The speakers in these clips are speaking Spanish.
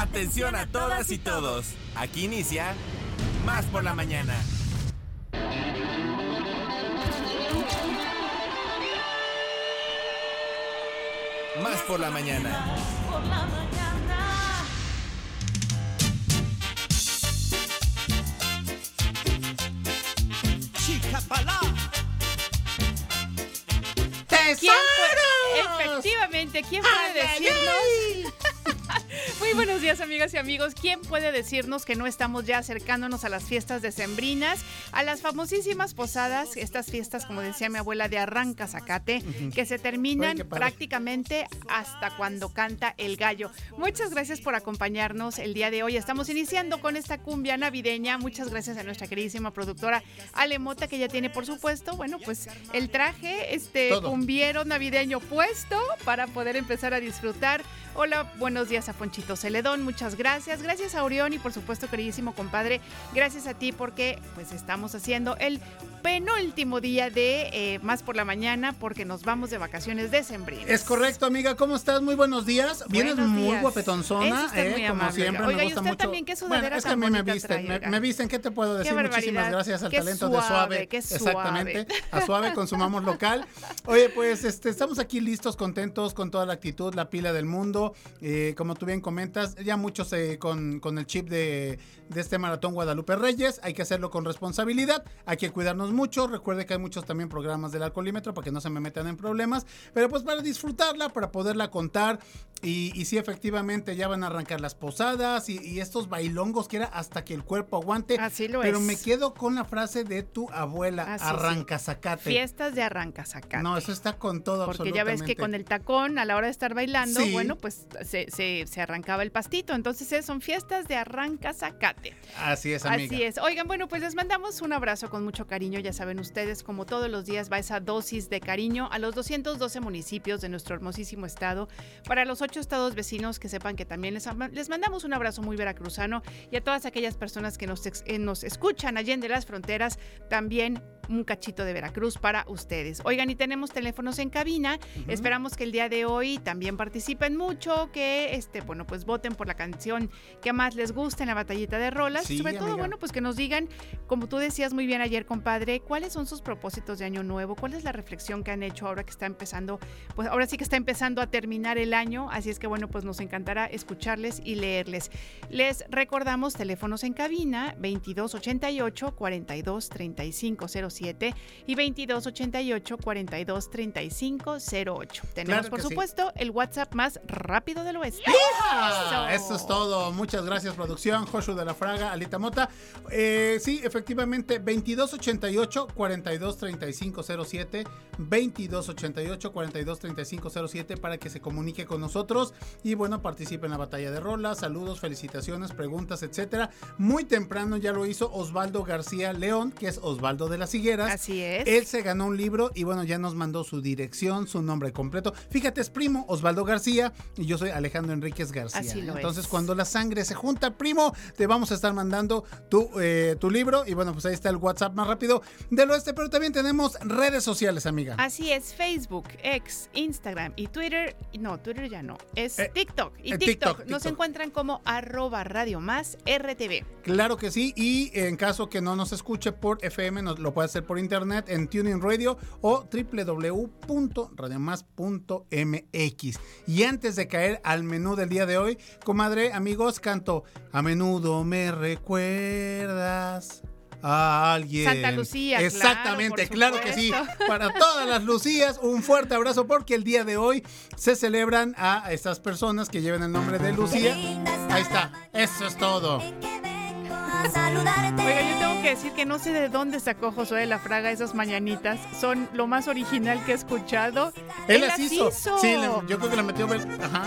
Atención a todas y todos. Aquí inicia Más por la mañana. Más por la mañana. Chica palá. ¿Quién puede- Efectivamente, ¿quién puede decirnos? Muy buenos días, amigas y amigos. ¿Quién puede decirnos que no estamos ya acercándonos a las fiestas decembrinas, a las famosísimas posadas, estas fiestas, como decía mi abuela, de arranca zacate, que se terminan prácticamente hasta cuando canta el gallo? Muchas gracias por acompañarnos el día de hoy. Estamos iniciando con esta cumbia navideña. Muchas gracias a nuestra queridísima productora Ale Mota, que ya tiene, por supuesto, bueno, pues el traje, este Todo. cumbiero navideño puesto para poder empezar a disfrutar. Hola, buenos días a Ponchito Celedón, muchas gracias. Gracias a Orión y por supuesto, queridísimo compadre, gracias a ti porque pues estamos haciendo el penúltimo día de eh, Más por la Mañana porque nos vamos de vacaciones decembrinas. Es correcto, amiga. ¿Cómo estás? Muy buenos días. Vienes Buenos muy días. guapetonzona, eh, muy como amable. siempre. Oiga, me y gusta usted mucho. también, qué bueno, sudadera es que a mí me visten, me, me visten. ¿Qué te puedo decir? Muchísimas gracias al Qué talento de suave, Suave. qué suave. Exactamente. A Suave consumamos local. Oye, pues este, estamos aquí listos, contentos, con toda la actitud, la pila del mundo. Eh, como tú bien comentas, ya muchos eh, con, con el chip de, de este maratón Guadalupe Reyes. Hay que hacerlo con responsabilidad. Hay que cuidarnos mucho. Recuerde que hay muchos también programas del alcoholímetro para que no se me metan en problemas. Pero pues para disfrutarla, para poderla contar. Y, y sí, efectivamente, ya van a arrancar las posadas y, y estos bailongos que era hasta que el cuerpo aguante. Así lo Pero es. me quedo con la frase de tu abuela, Así sí. arranca zacate. Fiestas de arranca No, eso está con todo Porque ya ves que con el tacón, a la hora de estar bailando, Sí. bueno, pues se, se- se arrancaba el pastito. Entonces eh, son fiestas de arranca zacate. Así es, amiga. Así es. Oigan, bueno, pues les mandamos un abrazo con mucho cariño. Ya saben ustedes, como todos los días va esa dosis de cariño a los 212 municipios de nuestro hermosísimo estado. Para los ocho estados vecinos, que sepan que también les, les mandamos un abrazo muy veracruzano. Y a todas aquellas personas que nos, eh, nos escuchan allá de las fronteras, también un cachito de Veracruz para ustedes. Oigan, y tenemos teléfonos en cabina. Esperamos que el día de hoy también participen mucho, que este, bueno, pues voten por la canción que más les guste en la batallita de rolas. Sí, Sobre todo, bueno, pues que nos digan, como tú decías muy bien ayer, compadre, cuáles son sus propósitos de año nuevo, cuál es la reflexión que han hecho ahora que está empezando, pues ahora sí que está empezando a terminar el año, así es que bueno, pues nos encantará escucharles y leerles. Les recordamos teléfonos en cabina 2288 42 35 07 y 2288 42 35 08. Tenemos Claro por sí. supuesto el WhatsApp más rápido del oeste. Eso. Eso es todo. Muchas gracias, producción. Joshua de la Fraga, Alita Mota. Eh, sí, efectivamente, 2288 423507 2288 423507 para que se comunique con nosotros y bueno, participe en la batalla de rolas. Saludos, felicitaciones, preguntas, etcétera. Muy temprano ya lo hizo Osvaldo García León, que es Osvaldo de las Así es. Él se ganó un libro y bueno, ya nos mandó su dirección, su nombre completo. Fíjate, es primo Osvaldo García y yo soy Alejandro Enríquez García. Así lo Entonces, es. cuando la sangre se junta, primo, te vamos a estar mandando tu, eh, tu libro y bueno, pues ahí está el WhatsApp más rápido del oeste, pero también tenemos redes sociales, amiga. Así es, Facebook, X, Instagram y Twitter. No, Twitter ya no. Es Eh, TikTok. Y eh, TikTok, TikTok, nos encuentran como arroba radio más RTV. Claro que sí, y en caso que no nos escuche por FM, nos lo puede hacer por internet en Tuning Radio o www.radiomás.mx. Y antes de caer al menú del día de hoy, comadre, amigos, canto A menudo me recuerdas a alguien. Santa Lucía, claro, Exactamente, por claro, que sí. Para todas las Lucías, un fuerte abrazo porque el día de hoy se celebran a estas personas que lleven el nombre de Lucía. Ahí está, eso es todo. Oiga, yo tengo que decir que no sé de dónde sacó Josué de la Fraga esas mañanitas. Son lo más original que he escuchado. Él las hizo. Sí, yo creo que la metió. Ajá.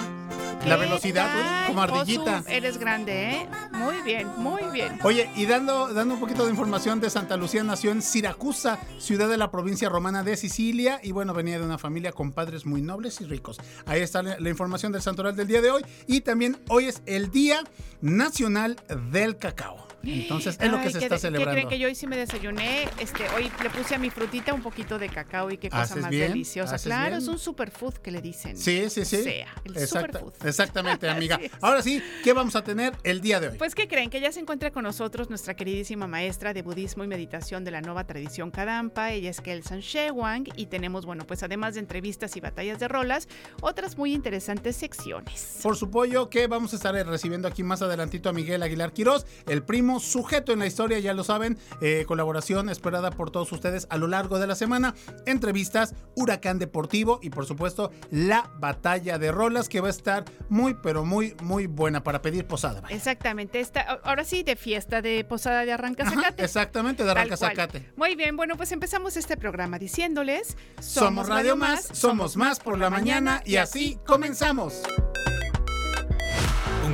La ¿Qué velocidad, tal, como ardillita. Josu? Eres grande, ¿eh? Muy bien, muy bien. Oye, y dando, dando un poquito de información de Santa Lucía, nació en Siracusa, ciudad de la provincia romana de Sicilia, y bueno, venía de una familia con padres muy nobles y ricos. Ahí está la, la información del santoral del día de hoy, y también hoy es el Día Nacional del Cacao. Entonces, es lo que se ¿qué está de- ¿Qué celebrando. creen que yo hoy sí me desayuné? Este, hoy le puse a mi frutita un poquito de cacao y qué cosa ¿Haces más bien? deliciosa. ¿Haces Claro, bien? es un superfood que le dicen. Sí, sí, sí. O sea, el Exacta- superfood. Exactamente, amiga. Ahora sí, ¿qué vamos a tener el día de hoy? Pues, ¿qué creen? Que ya se encuentra con nosotros nuestra queridísima maestra de budismo y meditación de la nueva tradición Kadampa. Ella es Kelsan Shewang. Y tenemos, bueno, pues además de entrevistas y batallas de rolas, otras muy interesantes secciones. Por su pollo que vamos a estar recibiendo aquí más adelantito a Miguel Aguilar Quirós, el primo sujeto en la historia, ya lo saben, eh, colaboración esperada por todos ustedes a lo largo de la semana, entrevistas, huracán deportivo y por supuesto la batalla de rolas que va a estar muy pero muy muy buena para pedir posada. vaya. Exactamente. Esta, ahora sí, de fiesta de posada de arranca Ajá, zacate. exactamente, de Tal arranca cual. zacate. Muy bien, bueno, pues empezamos este programa diciéndoles: Somos Radio Más, somos más por la mañana y así comenzamos.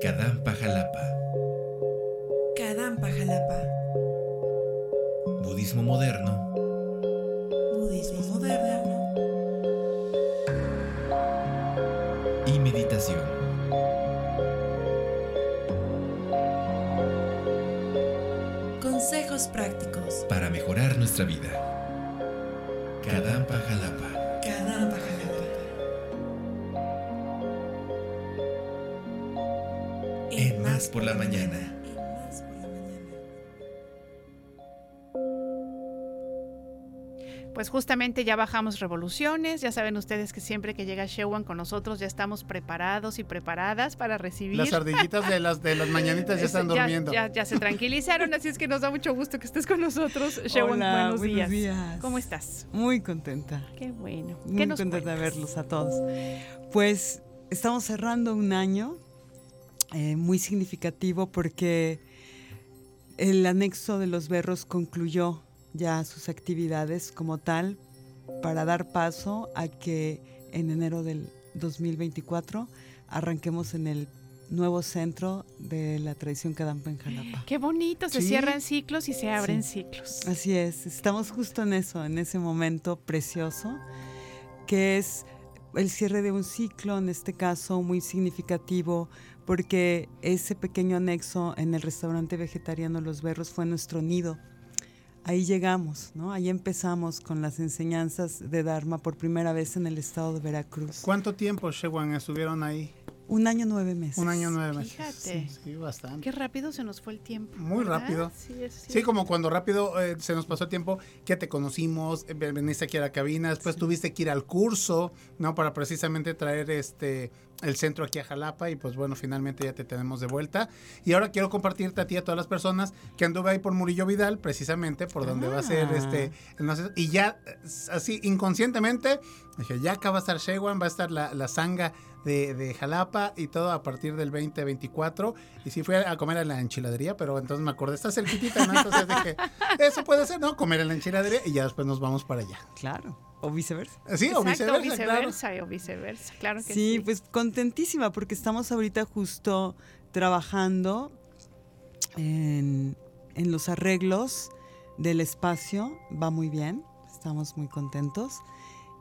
Kadampa Jalapa. Kadampa Jalapa. Budismo moderno. Budismo moderno. Y meditación. Consejos prácticos. Para mejorar nuestra vida. Kadampa Jalapa. Kadampa Jalapa. Más por la mañana. En Más por la mañana. Pues justamente ya bajamos revoluciones, ya saben ustedes que siempre que llega Shewan con nosotros ya estamos preparados y preparadas para recibir. Las ardillitas de las de las mañanitas ya están durmiendo. Ya, ya se tranquilizaron, así es que nos da mucho gusto que estés con nosotros. Shewan, Hola, buenos, buenos días. días. ¿Cómo estás? Muy contenta. Qué bueno. ¿Qué Muy nos contenta de verlos a todos. Pues estamos cerrando un año eh, muy significativo porque el anexo de los berros concluyó ya sus actividades como tal para dar paso a que en enero del 2024 arranquemos en el nuevo centro de la tradición Kadampa en Jalapa. Qué bonito, se Sí. cierran ciclos y se abren Sí. ciclos. Así es, estamos justo en eso, en ese momento precioso, que es el cierre de un ciclo, en este caso muy significativo, porque ese pequeño anexo en el restaurante vegetariano Los Berros fue nuestro nido. Ahí llegamos, ¿no? Ahí empezamos con las enseñanzas de Dharma por primera vez en el estado de Veracruz. ¿Cuánto tiempo, Shewan, estuvieron ahí? Un año nueve meses. Un año nueve meses. Fíjate. Sí, sí, bastante. Qué rápido se nos fue el tiempo. Muy ¿verdad? rápido. Sí, es Sí, como cuando rápido eh, se nos pasó el tiempo que te conocimos, eh, ven- veniste aquí a la cabina, después tuviste que ir al curso, ¿no? Para precisamente traer este el centro aquí a Jalapa y pues bueno, finalmente ya te tenemos de vuelta. Y ahora quiero compartirte a ti y a todas las personas que anduve ahí por Murillo Vidal, precisamente por donde va a ser Ah. este el no sé, y ya eh, así inconscientemente dije, ya acá va a estar Shewan, va a estar la, la zanga de, de Jalapa y todo a partir del 2024. Y sí fui a, a comer a la enchiladería, pero entonces me acordé, está cerquitita, ¿no? Entonces dije, eso puede ser, ¿no? Comer en la enchiladería y ya después nos vamos para allá. Claro, o viceversa. Sí, o Exacto, viceversa, claro. viceversa, o viceversa, claro que sí. Sí, pues contentísima porque estamos ahorita justo trabajando en, en los arreglos del espacio. Va muy bien, estamos muy contentos.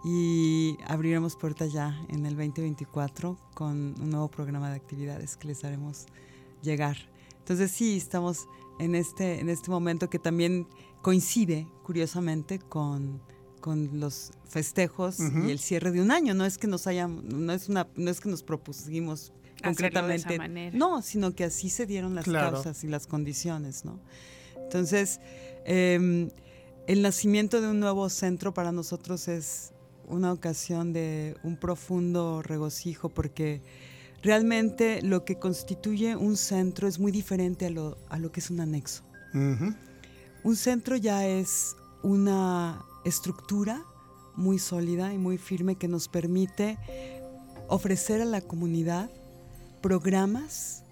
Y abriremos puertas ya en el 2024 con un nuevo programa de actividades que les haremos llegar. Entonces sí, estamos en este, en este momento que también coincide, curiosamente, con, con los festejos Ujú. y el cierre de un año. No es que nos hayan, no es una, no es que nos propusimos Hacerlo de esa concretamente. manera. No, sino que así se dieron las Claro. causas y las condiciones, ¿no? Entonces, em, el nacimiento de un nuevo centro para nosotros es una ocasión de un profundo regocijo porque realmente lo que constituye un centro es muy diferente a lo, a lo que es un anexo. Un centro ya es una estructura muy sólida y muy firme que nos permite ofrecer a la comunidad programas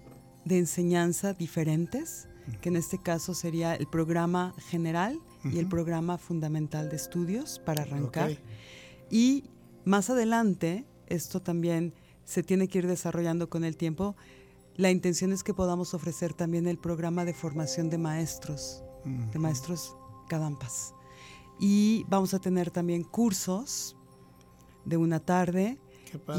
de enseñanza diferentes que en este caso sería el programa general y el programa fundamental de estudios para arrancar. Y más adelante, esto también se tiene que ir desarrollando con el tiempo. La intención es que podamos ofrecer también el programa de formación de maestros, de maestros cadampas. Y vamos a tener también cursos de una tarde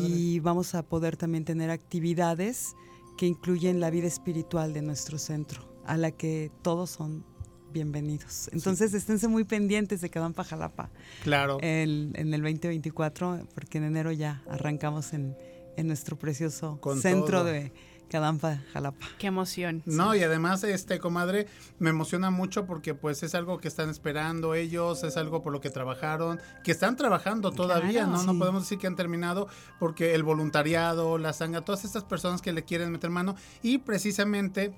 y vamos a poder también tener actividades que incluyen la vida espiritual de nuestro centro, a la que todos son bienvenidos. Entonces, esténse muy pendientes de Cadampa Jalapa Claro. el- en el 2024, porque en enero ya arrancamos en, en nuestro precioso Con centro todo. de Cadampa Jalapa. Qué emoción. No, y además, este, comadre, me emociona mucho porque pues es algo que están esperando ellos, es algo por lo que trabajaron, que están trabajando todavía, Claro. ¿no? No Sí. podemos decir que han terminado porque el voluntariado, la sanga, todas estas personas que le quieren meter mano y precisamente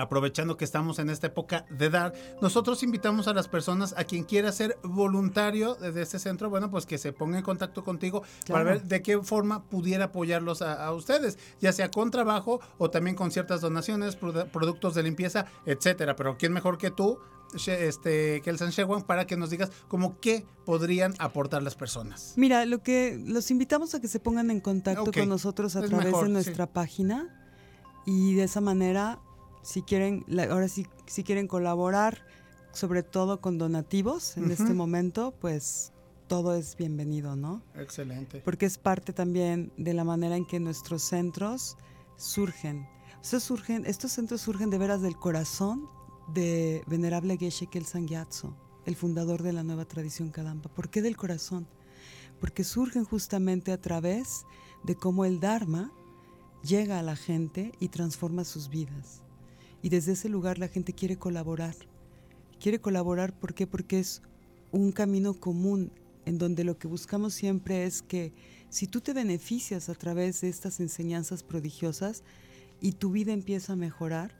aprovechando que estamos en esta época de dar, nosotros invitamos a las personas a quien quiera ser voluntario de de este centro, bueno, pues que se ponga en contacto contigo para ver de qué forma pudiera apoyarlos a, a ustedes, ya sea con trabajo o también con ciertas donaciones, produ- productos de limpieza, etcétera. Pero quién mejor que tú, este, Kelsan Shewan, para que nos digas como qué podrían aportar las personas. Mira, lo que los invitamos a que se pongan en contacto con nosotros a es través mejor, de sí. nuestra página y de esa manera, si quieren, la- ahora sí, si quieren colaborar, sobre todo con donativos en este Ujú. momento, pues todo es bienvenido, ¿no? Excelente. Porque es parte también de la manera en que nuestros centros surgen. Estos, surgen, estos centros surgen de veras del corazón de Venerable Geshe Kelsang Gyatso, el fundador de la nueva tradición Kadampa. ¿Por qué del corazón? Porque surgen justamente a través de cómo el Dharma llega a la gente y transforma sus vidas. Y desde ese lugar la gente quiere colaborar. Quiere colaborar porque es un camino común en donde lo que buscamos siempre es que si tú te beneficias a través de estas enseñanzas prodigiosas y tu vida empieza a mejorar,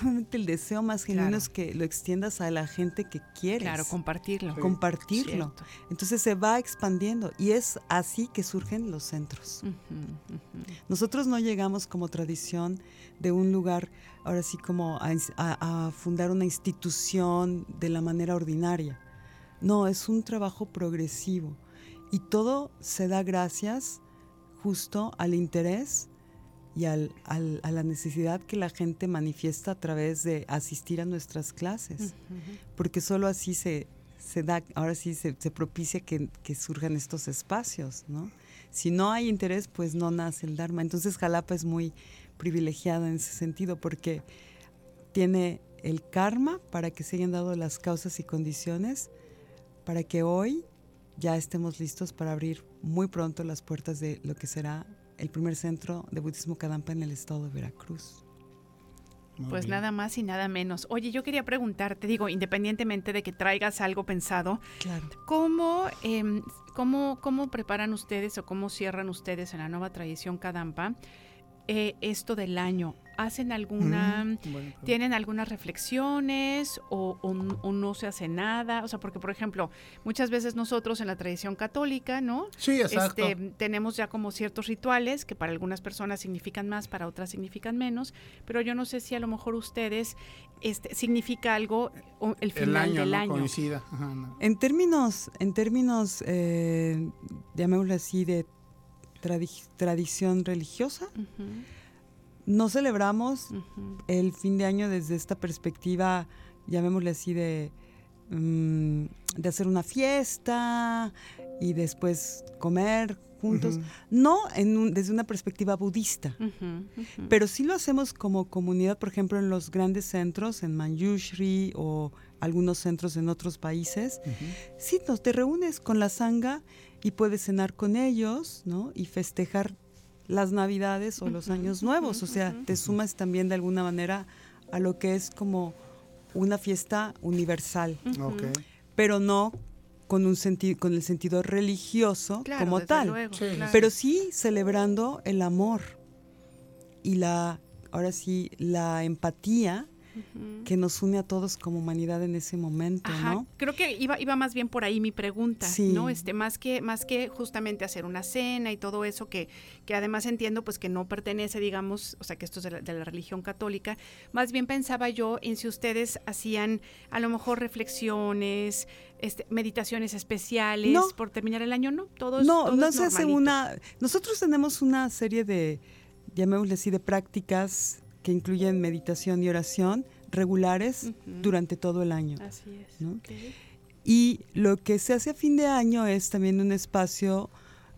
obviamente el deseo más genuino Claro. es que lo extiendas a la gente que quieres. Claro, compartirlo. compartirlo. Cierto. Entonces se va expandiendo y es así que surgen los centros. Nosotros no llegamos como tradición de un lugar, ahora sí como a, ins- a- a fundar una institución de la manera ordinaria. No, es un trabajo progresivo y todo se da gracias justo al interés y al- al- a la necesidad que la gente manifiesta a través de asistir a nuestras clases, porque solo así se, se da, ahora sí se, se propicia que, que surjan estos espacios, ¿no? Si no hay interés, pues no nace el Dharma. Entonces Jalapa es muy privilegiada en ese sentido porque tiene el karma para que se hayan dado las causas y condiciones para que hoy ya estemos listos para abrir muy pronto las puertas de lo que será el primer centro de budismo Kadampa en el estado de Veracruz. Muy Pues bien. nada más y nada menos. Oye, yo quería preguntarte, digo, independientemente de que traigas algo pensado, Claro. ¿cómo, em, cómo, cómo preparan ustedes o cómo cierran ustedes en la nueva tradición Kadampa eh, esto del año? ¿Hacen alguna... Mm, pregunta. ¿Tienen algunas reflexiones o, o no se hace nada? O sea, porque, por ejemplo, muchas veces nosotros en la tradición católica, ¿no? Sí, exacto. Este, tenemos ya como ciertos rituales que para algunas personas significan más, para otras significan menos, pero yo no sé si a lo mejor ustedes este, significa algo o el final el año, del ¿no? año. Coincida. Ajá, no. En términos, en términos, eh, llamémoslo así, de tradi- tradición religiosa, no celebramos el fin de año desde esta perspectiva, llamémosle así, de, mm, de hacer una fiesta y después comer juntos. No en un- desde una perspectiva budista. Pero sí lo hacemos como comunidad, por ejemplo, en los grandes centros, en Manjushri o algunos centros en otros países. Sí, nos te reúnes con la sanga y puedes cenar con ellos, ¿no? Y festejar las navidades o los años nuevos. O sea, te sumas también de alguna manera a lo que es como una fiesta universal, pero no con un sentido, con el sentido religioso Claro, como tal. luego, Sí, claro. Pero sí celebrando el amor y la, ahora sí, la empatía que nos une a todos como humanidad en ese momento, Ajá, ¿no? creo que iba, iba más bien por ahí mi pregunta, Sí. ¿no? Este, más que, más que justamente hacer una cena y todo eso, que, que además entiendo pues que no pertenece, digamos, o sea que esto es de la, de la religión católica, más bien pensaba yo en si ustedes hacían a lo mejor reflexiones, este, meditaciones especiales No. por terminar el año, ¿no? Todo es, No, todo no se hace una. Nosotros tenemos una serie de, llamémosle así, de prácticas que incluyen meditación y oración regulares durante todo el año. Así es. Y lo que se hace a fin de año es también un espacio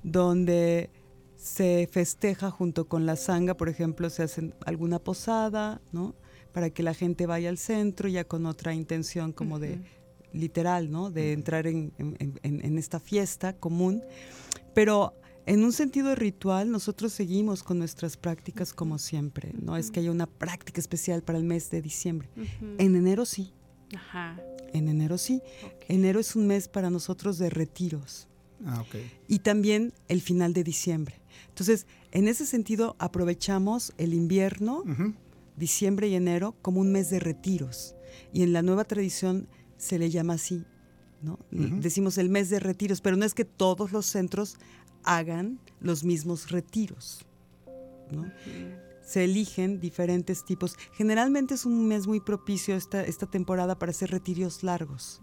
donde se festeja junto con la sanga, por ejemplo, se hace alguna posada, ¿no? Para que la gente vaya al centro ya con otra intención como de literal, ¿no? De entrar en, en- en- en esta fiesta común. Pero en un sentido ritual, nosotros seguimos con nuestras prácticas como siempre. No es que haya una práctica especial para el mes de diciembre. En enero sí, Ajá. en enero sí. Enero es un mes para nosotros de retiros Ah, ok. y también el final de diciembre. Entonces, en ese sentido, aprovechamos el invierno, diciembre y enero, como un mes de retiros. Y en la nueva tradición se le llama así, ¿no? Decimos el mes de retiros, pero no es que todos los centros hagan los mismos retiros, ¿no? Se eligen diferentes tipos. Generalmente es un mes muy propicio esta, esta temporada para hacer retiros largos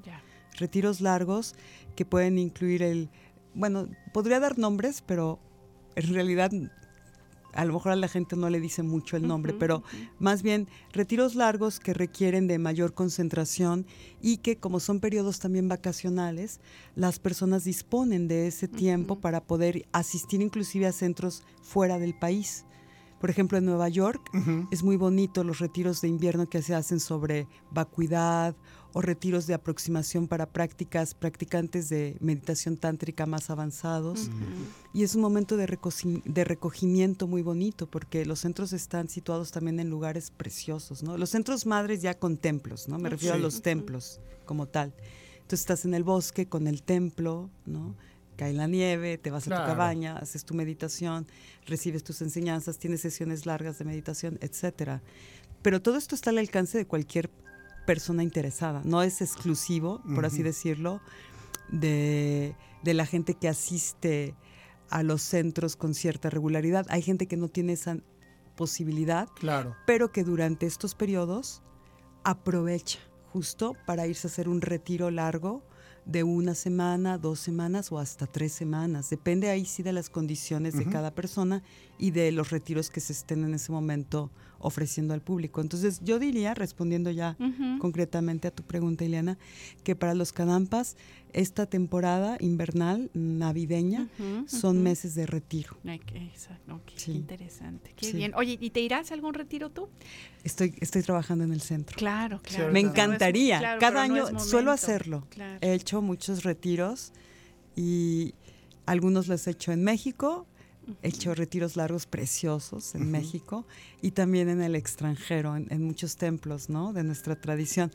retiros largos que pueden incluir el, bueno, podría dar nombres, pero en realidad a lo mejor a la gente no le dice mucho el nombre, pero más bien retiros largos que requieren de mayor concentración y que como son periodos también vacacionales, las personas disponen de ese tiempo para poder asistir inclusive a centros fuera del país. Por ejemplo, en Nueva York es muy bonito los retiros de invierno que se hacen sobre vacuidad o retiros de aproximación para prácticas, practicantes de meditación tántrica más avanzados. Y es un momento de, recogimiento muy bonito porque los centros están situados también en lugares preciosos, ¿no? Los centros madres ya con templos, ¿no? Me refiero a los templos como tal. Entonces estás en el bosque con el templo, ¿no? Cae la nieve, te vas a tu cabaña, haces tu meditación, recibes tus enseñanzas, tienes sesiones largas de meditación, etcétera. Pero todo esto está al alcance de cualquier persona interesada. No es exclusivo, por así decirlo, de, de la gente que asiste a los centros con cierta regularidad. Hay gente que no tiene esa posibilidad, Claro. pero que durante estos periodos aprovecha justo para irse a hacer un retiro largo de una semana, dos semanas o hasta tres semanas. Depende ahí sí de las condiciones de cada persona y de los retiros que se estén en ese momento ofreciendo al público. Entonces yo diría, respondiendo ya concretamente a tu pregunta, Ileana, que para los Cadampas esta temporada invernal navideña son meses de retiro. Exacto, ok, qué Sí. interesante. Qué Sí. bien. Oye, ¿y te irás a algún retiro tú? Estoy, estoy trabajando en el centro. Claro, Sí, claro. Me encantaría. claro, Cada no año suelo hacerlo. Claro. He hecho muchos retiros y algunos los he hecho en México. He hecho retiros largos preciosos en. México y también en el extranjero, en, en muchos templos, ¿no? De nuestra tradición.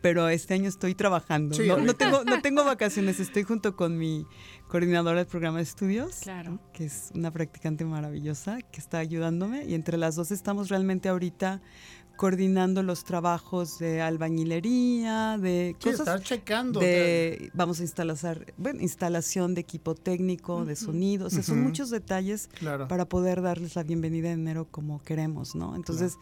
Pero este año estoy trabajando. Sí, no, no tengo, no tengo vacaciones. Estoy junto con mi coordinadora del programa de estudios, Claro. que es una practicante maravillosa que está ayudándome. Y entre las dos estamos realmente ahorita coordinando los trabajos de albañilería, de Sí, cosas estar checando. de vamos a instalar bueno, instalación de equipo técnico, de Ujú. sonido, o sea, son muchos detalles Claro. para poder darles la bienvenida en enero como queremos, ¿no? Entonces,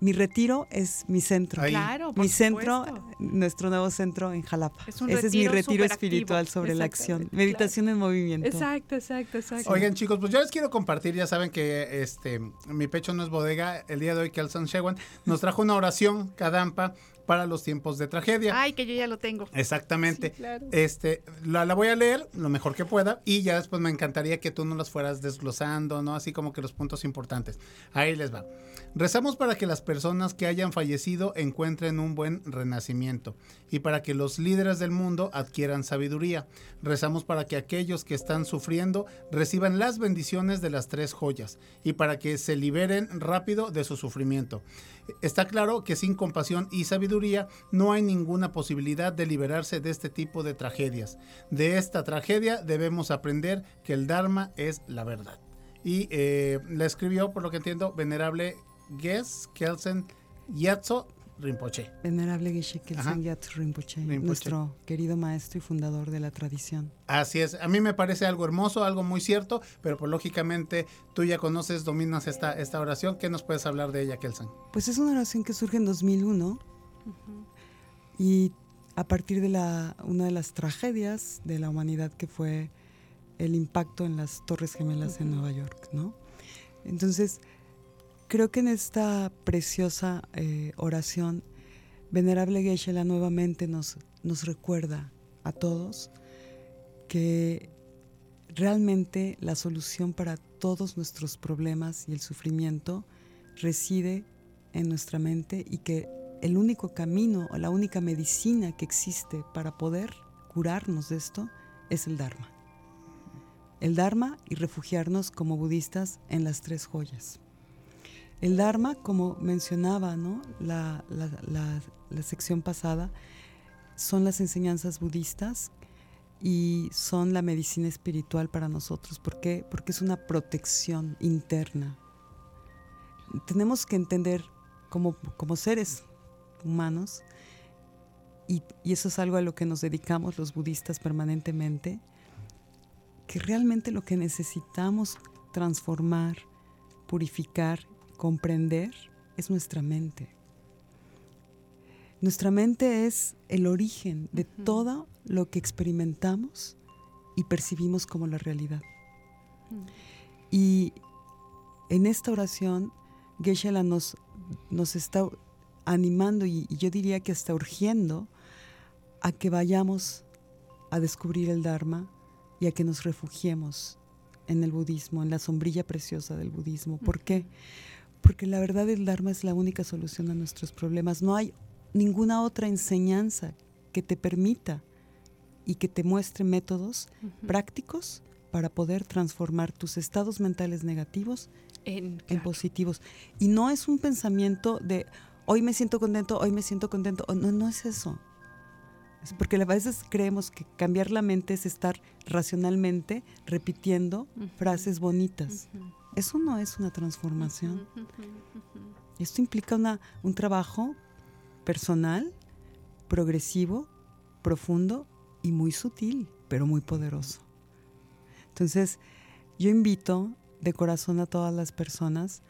mi retiro es mi centro. Ahí. Claro, por Mi centro, supuesto. nuestro nuevo centro en Jalapa. Es un Ese es mi retiro espiritual sobre la acción. Meditación en movimiento. Exacto, exacto, exacto. Oigan, chicos, pues yo les quiero compartir, ya saben que este mi pecho no es bodega. El día de hoy Kelson Shewan nos trajo una oración Kadampa para los tiempos de tragedia. Ay, que yo ya lo tengo. Exactamente. Sí, claro. Este, la, la voy a leer lo mejor que pueda y ya después me encantaría que tú no las fueras desglosando, ¿no? Así como que los puntos importantes. Ahí les va. Rezamos para que las personas que hayan fallecido encuentren un buen renacimiento y para que los líderes del mundo adquieran sabiduría. Rezamos para que aquellos que están sufriendo reciban las bendiciones de las tres joyas y para que se liberen rápido de su sufrimiento. Está claro que sin compasión y sabiduría no hay ninguna posibilidad de liberarse de este tipo de tragedias. De esta tragedia debemos aprender que el Dharma es la verdad. Y eh, la escribió, por lo que entiendo, venerable Ges Kelsen Yatso Rinpoche. Venerable Geshe Ajá. Kelsang Gyatso Rinpoche, Rinpoche. nuestro querido maestro y fundador de la tradición. Así es, a mí me parece algo hermoso, algo muy cierto, pero pues lógicamente tú ya conoces, dominas esta, esta oración. ¿Qué nos puedes hablar de ella, Kelsan? Pues es una oración que surge en 2001 y a partir de la, una de las tragedias de la humanidad que fue el impacto en las Torres Gemelas en Nueva York, ¿no? Entonces, creo que en esta preciosa eh, oración, Venerable Geshe-la nuevamente nos, nos recuerda a todos que realmente la solución para todos nuestros problemas y el sufrimiento reside en nuestra mente y que el único camino o la única medicina que existe para poder curarnos de esto es el Dharma. El Dharma y refugiarnos como budistas en las tres joyas. El Dharma, como mencionaba ¿no? la, la- la- la sección pasada, son las enseñanzas budistas y son la medicina espiritual para nosotros. ¿Por qué? Porque es una protección interna. Tenemos que entender como, como seres humanos, y, y eso es algo a lo que nos dedicamos los budistas permanentemente, que realmente lo que necesitamos transformar, purificar, comprender es nuestra mente. Nuestra mente es el origen de todo lo que experimentamos y percibimos como la realidad. Mm. Y en esta oración, Geshe-la nos, nos está animando y, y yo diría que hasta urgiendo a que vayamos a descubrir el Dharma y a que nos refugiemos en el budismo, en la sombrilla preciosa del budismo. ¿Por qué? Porque la verdad el Dharma es la única solución a nuestros problemas. No hay ninguna otra enseñanza que te permita y que te muestre métodos prácticos para poder transformar tus estados mentales negativos En, positivos. Y no es un pensamiento de hoy me siento contento, hoy me siento contento. No, no es eso. Es porque a veces creemos que cambiar la mente es estar racionalmente repitiendo frases bonitas. Eso no es una transformación. Esto implica una, un trabajo personal, progresivo, profundo y muy sutil, pero muy poderoso. Entonces, yo invito de corazón a todas las personas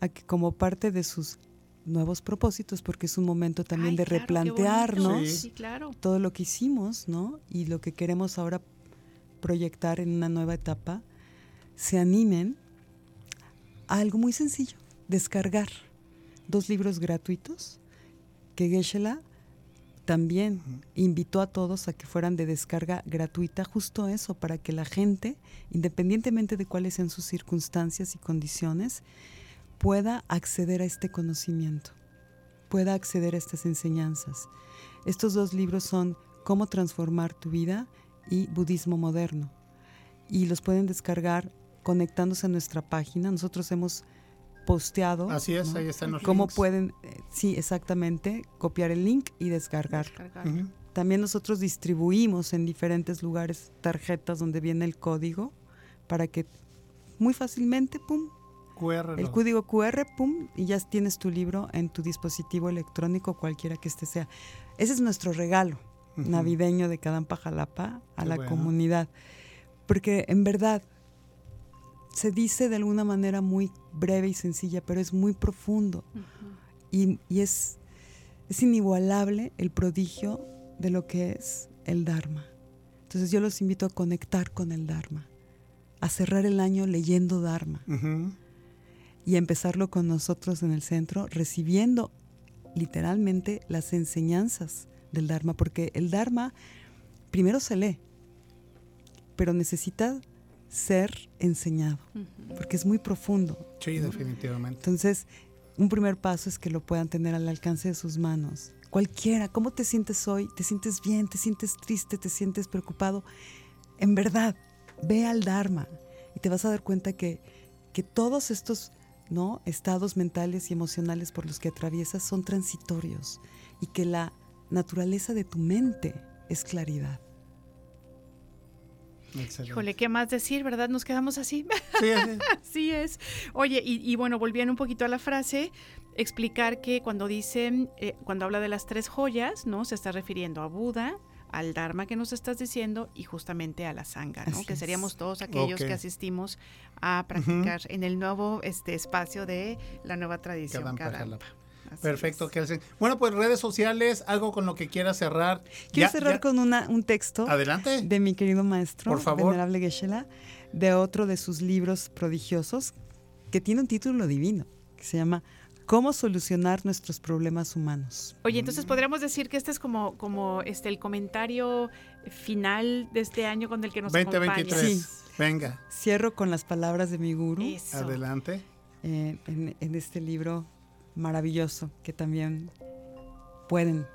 a que como parte de sus nuevos propósitos, porque es un momento también Ay, de claro, replantearnos Sí. Todo lo que hicimos, ¿no? Y lo que queremos ahora proyectar en una nueva etapa, se animen a algo muy sencillo, descargar dos libros gratuitos que Geshe-la también invitó a todos a que fueran de descarga gratuita, justo eso, para que la gente, independientemente de cuáles sean sus circunstancias y condiciones, pueda acceder a este conocimiento, pueda acceder a estas enseñanzas. Estos dos libros son Cómo transformar tu vida y Budismo moderno. Y los pueden descargar conectándose a nuestra página. Nosotros hemos posteado Así es, ¿no? ahí están los cómo links. pueden, eh, sí, exactamente, copiar el link y descargar. Descargar. Ujú. También nosotros distribuimos en diferentes lugares tarjetas donde viene el código para que muy fácilmente, pum, QR. el lo- código QR, pum, y ya tienes tu libro en tu dispositivo electrónico, cualquiera que este sea. Ese es nuestro regalo Ujú. navideño de Cadampa Jalapa a Qué la bueno. comunidad. Porque en verdad se dice de alguna manera muy breve y sencilla, pero es muy profundo Ujú. y, y es, es inigualable el prodigio de lo que es el Dharma. Entonces yo los invito a conectar con el Dharma, a cerrar el año leyendo Dharma Ujú. Y empezarlo con nosotros en el centro, recibiendo literalmente las enseñanzas del Dharma, porque el Dharma primero se lee, pero necesita ser enseñado, porque es muy profundo. Sí, definitivamente. Entonces, un primer paso es que lo puedan tener al alcance de sus manos. Cualquiera, ¿cómo te sientes hoy? ¿Te sientes bien? ¿Te sientes triste? ¿Te sientes preocupado? En verdad, ve al Dharma y te vas a dar cuenta que, que todos estos ¿no? estados mentales y emocionales por los que atraviesas son transitorios y que la naturaleza de tu mente es claridad. Excelente. Híjole, ¿qué más decir, verdad? Nos quedamos así. Sí, así. Así es. Oye, y, y bueno, volviendo un poquito a la frase, explicar que cuando dicen, eh, cuando habla de las tres joyas, ¿no? Se está refiriendo a Buda, al Dharma que nos estás diciendo y justamente a la Sangha, ¿no? Así que seríamos todos aquellos que asistimos a practicar en el nuevo este espacio de la nueva tradición Kadampa Kadampa. Jalapa. Así Perfecto. Kelsen. Bueno, pues redes sociales, algo con lo que quieras cerrar. Quiero Ya- cerrar ya- con una, un texto Adelante. de mi querido maestro, Por favor. venerable Geshe-la, de otro de sus libros prodigiosos, que tiene un título divino, que se llama ¿Cómo solucionar nuestros problemas humanos? Oye, entonces podríamos decir que este es como, como este el comentario final de este año con el que nos 2023. acompañas. Sí. Venga, Cierro con las palabras de mi gurú Eso. adelante. eh, en, en este libro maravilloso que también pueden,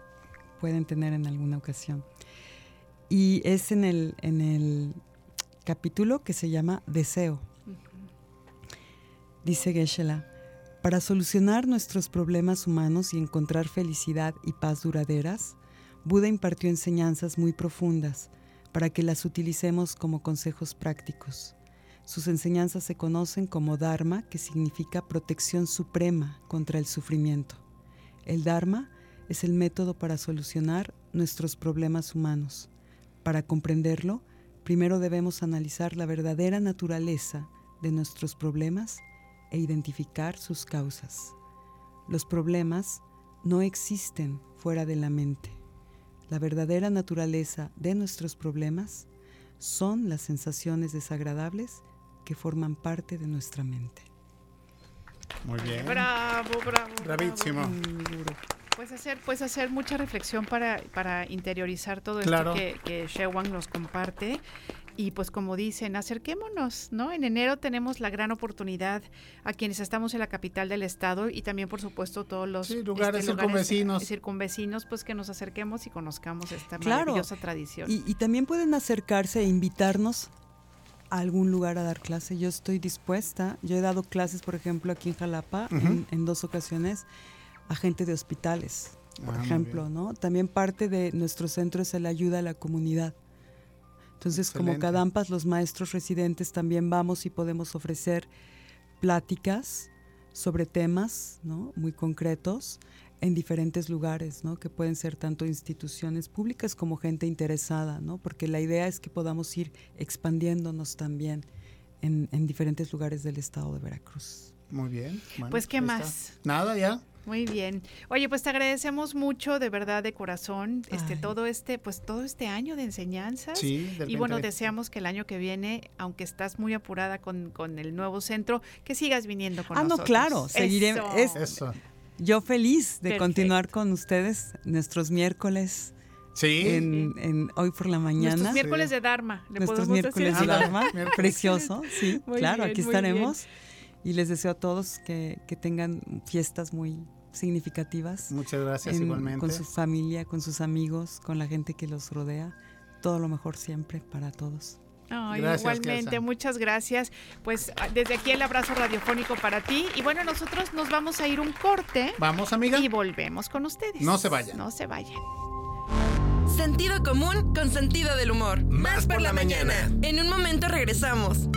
pueden tener en alguna ocasión. Y es en el, en el capítulo que se llama Deseo. Dice Geshe-la, para solucionar nuestros problemas humanos y encontrar felicidad y paz duraderas, Buda impartió enseñanzas muy profundas para que las utilicemos como consejos prácticos. Sus enseñanzas se conocen como Dharma, que significa protección suprema contra el sufrimiento. El Dharma es el método para solucionar nuestros problemas humanos. Para comprenderlo, primero debemos analizar la verdadera naturaleza de nuestros problemas e identificar sus causas. Los problemas no existen fuera de la mente. La verdadera naturaleza de nuestros problemas son las sensaciones desagradables que forman parte de nuestra mente. Muy bien. Bravo, bravo. Bravísimo. bravo. Puedes hacer, puedes hacer mucha reflexión para, para interiorizar todo Claro. esto que, que Shewang nos comparte. Y pues como dicen, acerquémonos, ¿no? En enero tenemos la gran oportunidad a quienes estamos en la capital del estado y también, por supuesto, todos los Sí, lugares circunvecinos. eh, circunvecinos, pues que nos acerquemos y conozcamos esta Claro. maravillosa tradición. Y, y también pueden acercarse e invitarnos a algún lugar a dar clase. Yo estoy dispuesta. Yo he dado clases, por ejemplo, aquí en Jalapa, en, en dos ocasiones, a gente de hospitales, por Ah, ejemplo. ¿no? También parte de nuestro centro es el ayuda a la comunidad. Entonces, como. Cadampas, los maestros residentes también vamos y podemos ofrecer pláticas sobre temas ¿no? muy concretos en diferentes lugares, ¿no? que pueden ser tanto instituciones públicas como gente interesada, ¿no? porque la idea es que podamos ir expandiéndonos también en, en diferentes lugares del estado de Veracruz. Muy bien. Bueno, Pues, ¿qué está. más? Nada, ya. Muy bien. Oye, pues te agradecemos mucho, de verdad, de corazón, este todo este, pues todo este año de enseñanzas. Sí, del Y bueno, 20. deseamos que el año que viene, aunque estás muy apurada con, con el nuevo centro, que sigas viniendo con Ah, no, nosotros. claro, seguiré- Eso. es- Eso. Yo feliz de Perfecto. continuar con ustedes nuestros miércoles Sí. en, en hoy por la mañana. Nuestros miércoles de Dharma. ¿le Nuestros miércoles decir de. Dharma, precioso, sí, Muy claro, bien, aquí bien. estaremos y les deseo a todos que, que tengan fiestas muy significativas Muchas gracias en- igualmente. con su familia, con sus amigos, con la gente que los rodea, todo lo mejor siempre para todos. Ay, Gracias, igualmente, Kelsa. muchas gracias. Pues ah, desde aquí el abrazo radiofónico para ti. Y bueno, nosotros nos vamos a ir un corte Vamos, amiga. y volvemos con ustedes. No se vayan. No se vayan. Sentido común con sentido del humor. Más por la mañana. En un momento regresamos.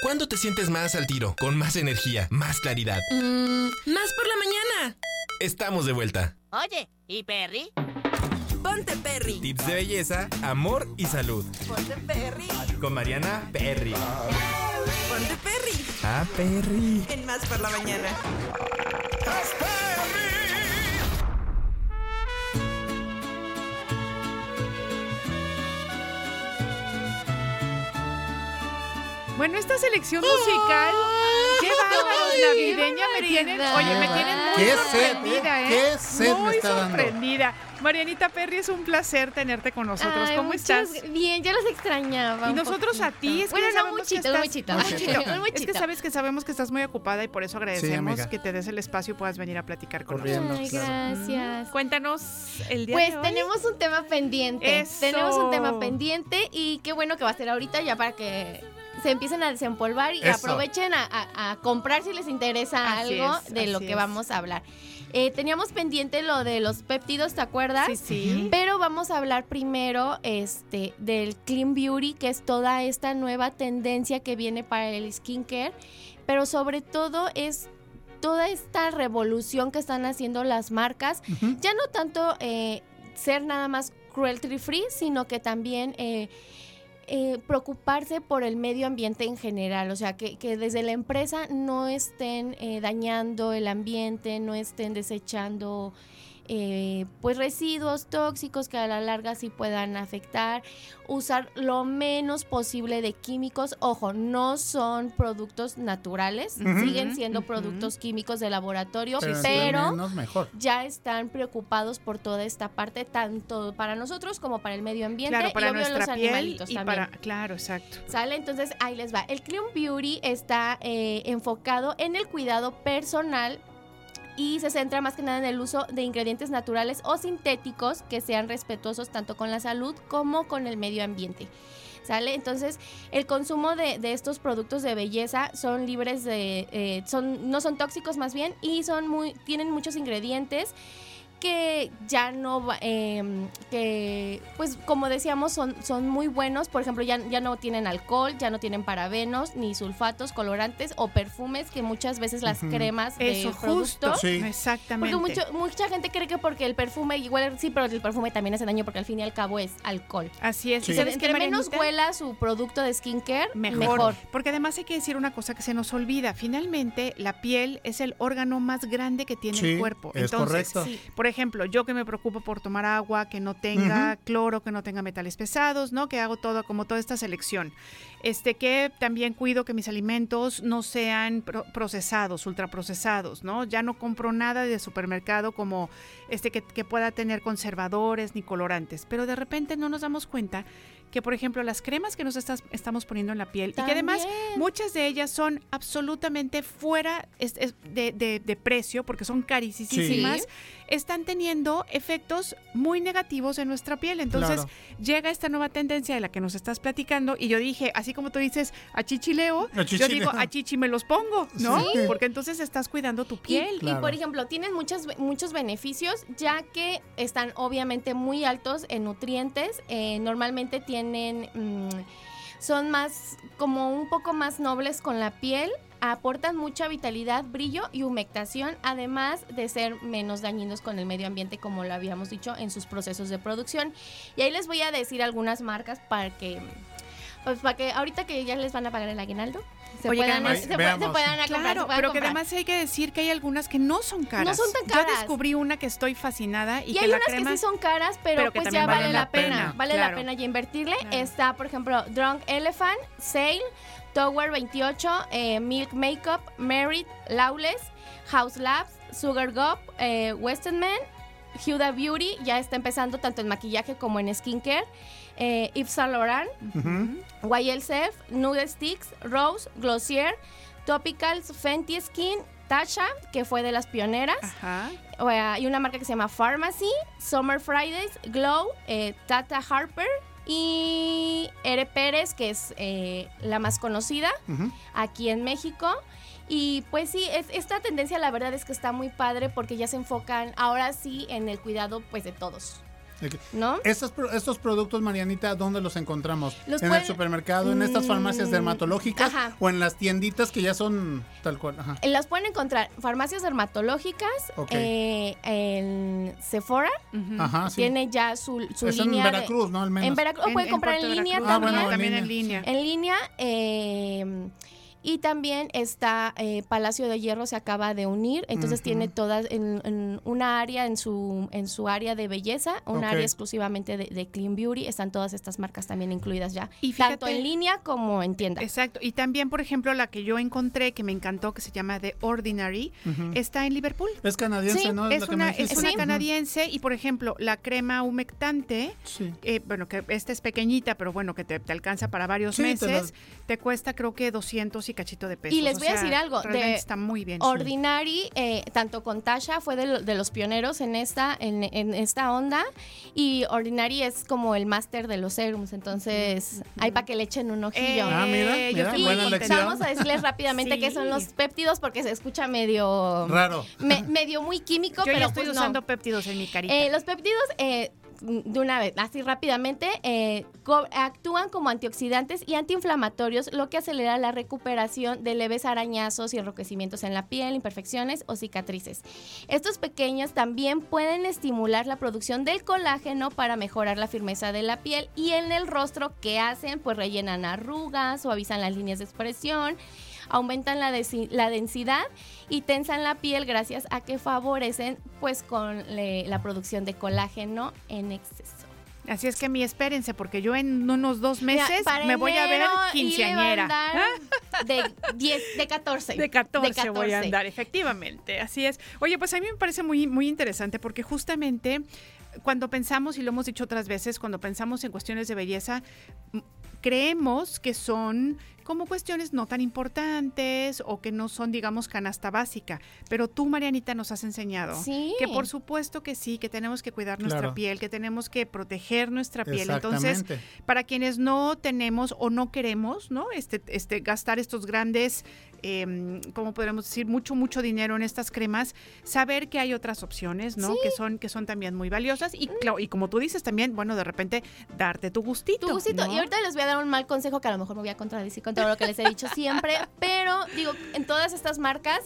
¿Cuándo te sientes más al tiro? Con más energía, más claridad. Mm, más por la mañana. Estamos de vuelta. Oye, ¿y Perry? Ponte Perry. Tips de belleza, amor y salud. Ponte Perry. Con Mariana Perry. Ponte Perry. Ah, Perry. En más por la mañana. Bueno, esta selección musical, qué bárbaros, navideña me tienen, oye, me tienen muy Qué sed, sorprendida, ¿eh? ¿eh? Qué sed me muy dando. sorprendida. Marianita Perry, es un placer tenerte con nosotros. Ay, ¿Cómo muchas- estás? Bien, yo los extrañaba. Y nosotros a ti, es que bueno, ya no sabemos que muchito, estás- muchito, Muchito. un Es que muchito. sabes que sabemos que estás muy ocupada y por eso agradecemos que te des el espacio y puedas venir a platicar con Corriendo. nosotros. Ay, claro. gracias. Cuéntanos el día Pues de hoy. tenemos un tema pendiente. Eso. Tenemos un tema pendiente y qué bueno que va a ser ahorita ya para que se empiecen a desempolvar y Eso. aprovechen a, a- a comprar si les interesa Así algo es, de lo que es. vamos a hablar. Eh, teníamos pendiente lo de los péptidos, ¿te acuerdas? Sí, sí. Pero vamos a hablar primero este, del Clean Beauty, que es toda esta nueva tendencia que viene para el skincare, pero sobre todo es toda esta revolución que están haciendo las marcas, ya no tanto eh, ser nada más cruelty free, sino que también eh, eh, preocuparse por el medio ambiente en general, o sea, que, que desde la empresa no estén eh, dañando el ambiente, no estén desechando eh, pues residuos tóxicos que a la larga sí puedan afectar, usar lo menos posible de químicos, ojo, no son productos naturales, siguen siendo productos químicos de laboratorio, Pero, pero, entre menos, mejor. ya están preocupados por toda esta parte, tanto para nosotros como para el medio ambiente Claro, para y obvio nuestra los piel animalitos y también. para... Claro, exacto. ¿Sale? Entonces ahí les va. El Clean Beauty está eh, enfocado en el cuidado personal y se centra más que nada en el uso de ingredientes naturales o sintéticos que sean respetuosos tanto con la salud como con el medio ambiente. ¿Sale? Entonces, el consumo de, de estos productos de belleza son libres de. eh, son, no son tóxicos más bien y son muy. tienen muchos ingredientes que ya no va- em, que pues como decíamos son, son muy buenos por ejemplo ya, ya no tienen alcohol ya no tienen parabenos ni sulfatos colorantes o perfumes que muchas veces las cremas de Eso producto justo. Sí. Exactamente. porque mucho- mucha gente cree que porque el perfume igual sí pero el perfume también hace daño porque al fin y al cabo es alcohol Así es. Sí. ¿Y ¿Sabes qué, entre menos huela su producto de skincare Mejor. mejor, Porque además hay que decir una cosa que se nos olvida. Finalmente, la piel es el órgano más grande que tiene Sí, el cuerpo. es Entonces, correcto. Sí. por ejemplo, yo que me preocupo por tomar agua, que no tenga cloro, que no tenga metales pesados, ¿no? Que hago todo como toda esta selección. Este que también cuido que mis alimentos no sean pro- procesados, ultraprocesados, ¿no? Ya no compro nada de supermercado como este que, que pueda tener conservadores ni colorantes, pero de repente no nos damos cuenta que, por ejemplo, las cremas que nos estas- estamos poniendo en la piel y que además muchas de ellas son absolutamente fuera de, de- de precio porque son carísimas, Sí. están teniendo efectos muy negativos en nuestra piel. Entonces Claro. llega esta nueva tendencia de la que nos estás platicando y yo dije, así como tú dices, a chichileo, A yo digo, a chichi me los pongo, ¿no? Sí. Porque entonces estás cuidando tu piel. y, Claro. por ejemplo, tienen muchos, muchos beneficios, ya que están obviamente muy altos en nutrientes. eh, normalmente tienen. Mm, son más. como un poco más nobles con la piel. Aportan mucha vitalidad, brillo y humectación, además de ser menos dañinos con el medio ambiente, como lo habíamos dicho, en sus procesos de producción. Y ahí les voy a decir algunas marcas para que. Pues para que ahorita que ya les van a pagar el aguinaldo, se Oye, puedan, además- se, puedan- Veamos. se puedan a comprar, se Claro, puedan pero que además hay que decir que hay algunas que no son caras. No son tan Yo caras. descubrí una que estoy fascinada y, Y, que hay la unas crema que sí son caras, pero, pues ya vale la pena. Vale claro. la pena ya invertirle. Claro. Está, por ejemplo, Drunk Elephant, Sale, Tower 28, eh, Milk Makeup, Merit, Lawless, House Labs, Sugar Gop, eh, Western Man, Huda Beauty, ya está empezando tanto en maquillaje como en skincare. Eh, Yves Saint Laurent. YSF, Nude Sticks, Rose, Glossier, Topicals, Fenty Skin, Tasha, que fue de las pioneras. Ajá. Eh, hay una marca que se llama Pharmacy, Summer Fridays, Glow, eh, Tata Harper y Ere Pérez, que es eh, la más conocida aquí en México. Y pues sí, es- esta tendencia la verdad es que está muy padre porque ya se enfocan ahora sí en el cuidado pues de todos, ¿no? Estos, pro- estos productos, Marianita, ¿dónde los encontramos? Los ¿En el supermercado, en estas farmacias Mm, dermatológicas ajá. o en las tienditas que ya son tal cual? Ajá. Las pueden encontrar farmacias dermatológicas, Ok. eh, en Sephora, Ujú. Ajá, sí. tiene ya su, su Es en línea. de- Veracruz, ¿no? Al menos. en Veracruz, o En- pueden en comprar en línea. Ah, bueno, también. en también línea. en línea. En línea. eh, y también está eh, Palacio de Hierro se acaba de unir, entonces tiene todas en, en una área en su en su área de belleza, un área exclusivamente de, de clean beauty, están todas estas marcas también incluidas ya, Y tanto en línea como en tienda. Exacto. Y también, por ejemplo, la que yo encontré que me encantó, que se llama The Ordinary, está en Liverpool. Es canadiense, Sí, ¿no? Es me una, es una Sí. canadiense y, por ejemplo, la crema humectante, Sí. eh, bueno, que esta es pequeñita, pero bueno, que te, te alcanza para varios Sí, te meses, la- te, cuesta creo que y cachito de pesos. Y les o voy a decir algo, de está muy bien. Ordinary, eh, tanto con Tasha, fue de, de los pioneros en esta, en, en esta onda. Y Ordinary es como el máster de los serums. Entonces, hay para que le echen un ojillo. Ah, mira, Eh, yo mira, estoy y buena lección. vamos a decirles rápidamente Sí. qué son los péptidos porque se escucha medio Raro. me- medio muy químico, Yo pero estoy pues no. usando péptidos en mi carita. Eh, los péptidos, eh, de una vez, así rápidamente, eh, actúan como antioxidantes y antiinflamatorios, lo que acelera la recuperación de leves arañazos y enrojecimientos en la piel, imperfecciones o cicatrices. Estos pequeños también pueden estimular la producción del colágeno para mejorar la firmeza de la piel y en el rostro, ¿qué hacen? Pues rellenan arrugas, suavizan las líneas de expresión, aumentan la, la densidad y tensan la piel gracias a que favorecen pues con la producción de colágeno en exceso. Así es que mi espérense, porque yo en unos dos meses me voy a ver quinceañera. a andar De 10, de 14. De 14, De voy a 14. andar, efectivamente, así es. Oye, pues a mí me parece muy, muy interesante porque justamente cuando pensamos, y lo hemos dicho otras veces, cuando pensamos en cuestiones de belleza, creemos que son como cuestiones no tan importantes o que no son, digamos, canasta básica. Pero tú, Marianita, nos has enseñado Sí. que por supuesto que sí, que tenemos que cuidar nuestra Claro. piel, que tenemos que proteger nuestra piel. Entonces, Exactamente. para quienes no tenemos o no queremos, ¿no? Este, este, gastar estos grandes, eh, ¿cómo podríamos decir? Mucho, mucho dinero en estas cremas, saber que hay otras opciones, ¿no? Que son, que son también muy valiosas y, claro, y como tú dices también, bueno, de repente darte tu gustito. Tu gustito. ¿no? Y ahorita les voy a dar un mal consejo que a lo mejor me voy a contradecir con todo lo que les he dicho siempre, pero digo, en todas estas marcas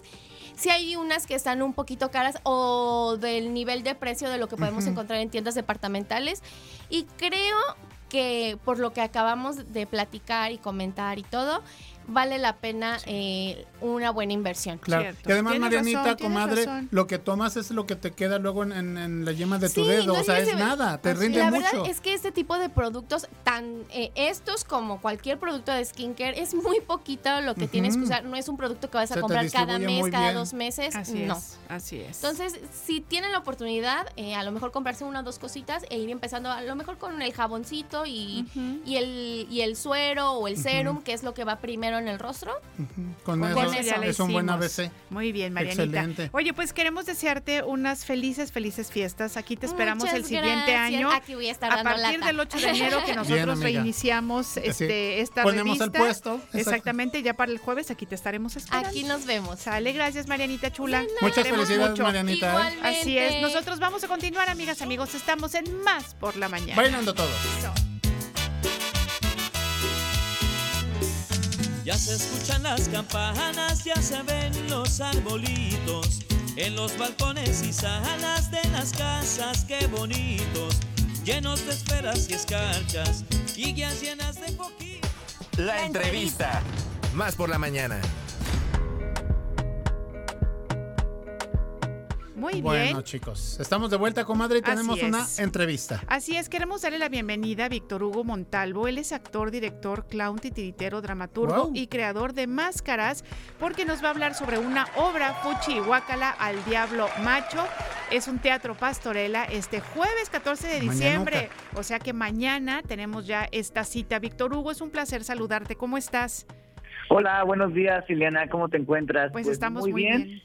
sí hay unas que están un poquito caras o del nivel de precio de lo que podemos encontrar en tiendas departamentales. Y creo que por lo que acabamos de platicar y comentar y todo, vale la pena eh, una buena inversión. Claro. Cierto. Y además, Marianita, razón, comadre, lo que tomas es lo que te queda luego en, en- en la yema de tu Sí, dedo. no o sea, es nada, te Pues, rinde la mucho. verdad es que este tipo de productos, tan eh, estos como cualquier producto de skincare, es muy poquito lo que tienes que usar. No es un producto que vas a comprar cada mes, cada dos meses. Así no. es, así es. Entonces, si tienen la oportunidad, eh, a lo mejor comprarse una o dos cositas e ir empezando a lo mejor con el jaboncito y, y el, y el suero o el serum, que es lo que va primero en el rostro. Con, Con eso, eso ya es un buen. ABC. Muy bien, Marianita. Excelente. Oye, pues queremos desearte unas felices, felices fiestas. Aquí te esperamos Muchas el siguiente gracias. año. Aquí voy a estar A dando partir lata. del 8 de enero que nosotros Bien, reiniciamos este, esta Ponemos el puesto. exacto. Exactamente, ya para el jueves aquí te estaremos esperando. Aquí nos vemos. Sale, gracias Marianita Chula. Muchas felicidades, mucho. Marianita. ¿eh? Igualmente. Así es, nosotros vamos a continuar, amigas, amigos. Estamos en Más por la Mañana. Bailando todos. Ya se escuchan las campanas, ya se ven los arbolitos en los balcones y salas de las casas, qué bonitos, llenos de esferas y escarchas guías llenas de poquitos. La entrevista. Más por la mañana. Muy bien. Bueno, chicos, estamos de vuelta, comadre, y tenemos una entrevista. Así es, queremos darle la bienvenida a Víctor Hugo Montalvo. Él es actor, director, clown, titiritero, dramaturgo Wow. y creador de máscaras, porque nos va a hablar sobre una obra, Fuchi y Guácala al Diablo Macho. Es un teatro pastorela este jueves 14 de diciembre. O sea que mañana tenemos ya esta cita. Víctor Hugo, es un placer saludarte. ¿Cómo estás? Hola, buenos días, Ileana. ¿Cómo te encuentras? Pues, estamos muy bien.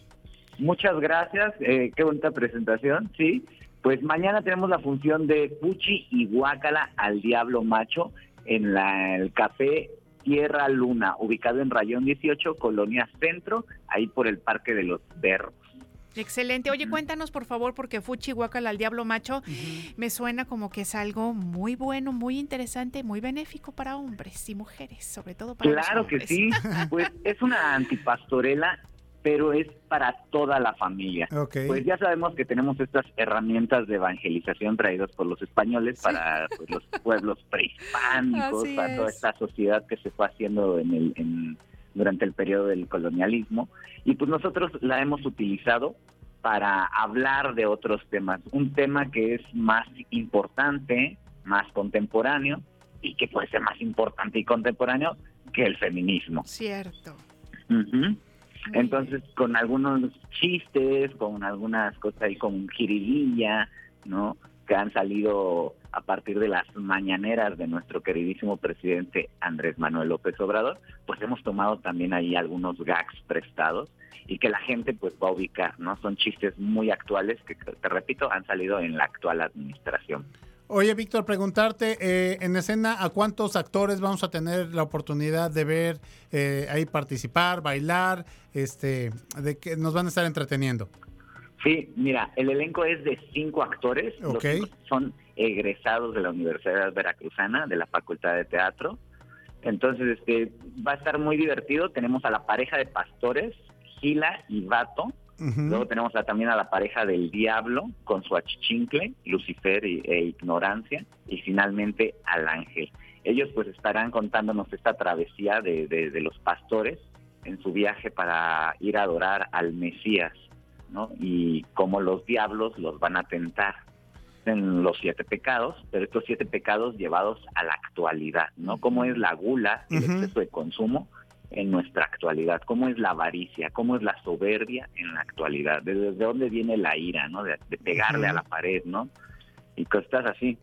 Muchas gracias. eh, qué bonita presentación, sí. Pues mañana tenemos la función de Puchi y Guácala al Diablo Macho en la- el Café Tierra Luna, ubicado en Rayón 18, Colonia Centro, ahí por el Parque de los Berros. Excelente. Oye, cuéntanos por favor, porque Fuchi y Guácala al Diablo Macho me suena como que es algo muy bueno, muy interesante, muy benéfico para hombres y mujeres, sobre todo para los Claro que sí. Pues es una antipastorela, pero es para toda la familia. Ok. Pues ya sabemos que tenemos estas herramientas de evangelización traídas por los españoles para pues, los pueblos prehispánicos, Así para toda es. esta sociedad que se fue haciendo en el, en- durante el periodo del colonialismo. Y pues nosotros la hemos utilizado para hablar de otros temas. Un tema que es más importante, más contemporáneo, y que puede ser más importante y contemporáneo que el feminismo. Cierto. Ujú. Muy Entonces, con algunos chistes, con algunas cosas ahí, con jiribilla, ¿no? que han salido a partir de las mañaneras de nuestro queridísimo presidente Andrés Manuel López Obrador, pues hemos tomado también ahí algunos gags prestados y que la gente pues va a ubicar, ¿no? Son chistes muy actuales que, te repito, han salido en la actual administración. Oye, Víctor, preguntarte, eh, en escena, ¿a cuántos actores vamos a tener la oportunidad de ver eh, ahí participar, bailar, este, de que nos van a estar entreteniendo? Sí, mira, el elenco es de cinco actores. Los Ok. cinco son egresados de la Universidad Veracruzana, de la Facultad de Teatro. Entonces, este, va a estar muy divertido. Tenemos a la pareja de pastores, Gila y Vato. Luego tenemos a- también a la pareja del Diablo con su achichincle, Lucifer y- e Ignorancia. Y finalmente al Ángel. Ellos pues estarán contándonos esta travesía de, de- de los pastores en su viaje para ir a adorar al Mesías, ¿no? Y cómo los diablos los van a tentar en los siete pecados, pero estos siete pecados llevados a la actualidad, ¿no? Cómo es la gula, el Ujú. exceso de consumo en nuestra actualidad, cómo es la avaricia, cómo es la soberbia en la actualidad, de desde dónde viene la ira, ¿no? De, de pegarle a la pared, ¿no? Y cosas así.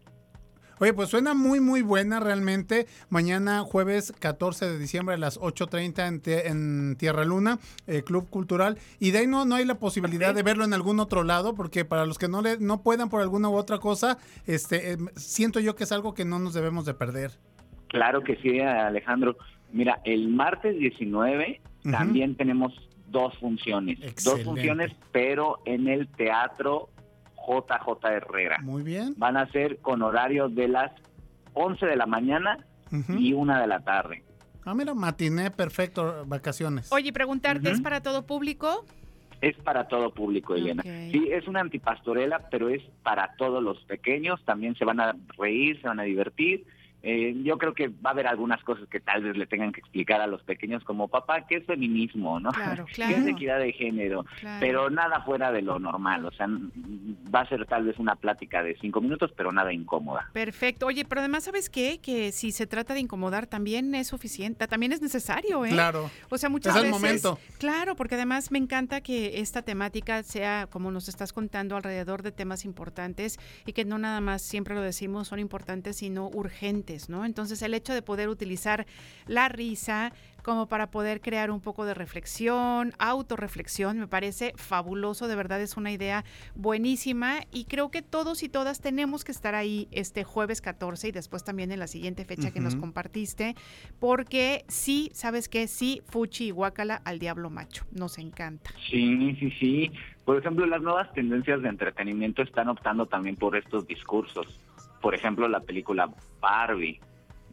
Oye, pues suena muy, muy buena realmente. Mañana, jueves 14 de diciembre a las 8.30 en, en Tierra Luna, eh, Club Cultural. Y de ahí no, no hay la posibilidad de verlo en algún otro lado, porque para los que no, le, no puedan por alguna u otra cosa, este, eh, siento yo que es algo que no nos debemos de perder. Claro que sí, Alejandro. Mira, el martes 19 Ujú. también tenemos dos funciones. Dos funciones, pero en el Teatro JJ Herrera. Muy bien. Van a ser con horario de las 11 de la mañana y una de la tarde. Ah, mira, matiné, perfecto, vacaciones. Oye, preguntarte, ¿es para todo público? Es para todo público, Elena. Sí, es una antipastorela, pero es para todos los pequeños. También se van a reír, se van a divertir. Eh, yo creo que va a haber algunas cosas que tal vez le tengan que explicar a los pequeños, como papá, ¿qué es feminismo? ¿no? Claro, ¿Qué es claro. equidad de género? Claro. Pero nada fuera de lo normal. O sea, va a ser tal vez una plática de cinco minutos, pero nada incómoda. Perfecto. Oye, pero además, ¿sabes qué? Que si se trata de incomodar, también es suficiente, también es necesario, ¿eh? Claro. O sea, muchas Es el veces. momento. Claro, porque además me encanta que esta temática sea, como nos estás contando, alrededor de temas importantes y que no nada más, siempre lo decimos, son importantes, sino urgentes, ¿no? Entonces, el hecho de poder utilizar la risa como para poder crear un poco de reflexión, autorreflexión, me parece fabuloso, de verdad es una idea buenísima y creo que todos y todas tenemos que estar ahí este jueves 14 y después también en la siguiente fecha que nos compartiste, porque sí, ¿sabes qué? Sí, Fuchi y Guacala al diablo macho, nos encanta. Sí, sí, sí. Por ejemplo, las nuevas tendencias de entretenimiento están optando también por estos discursos. Por ejemplo, la película Barbie,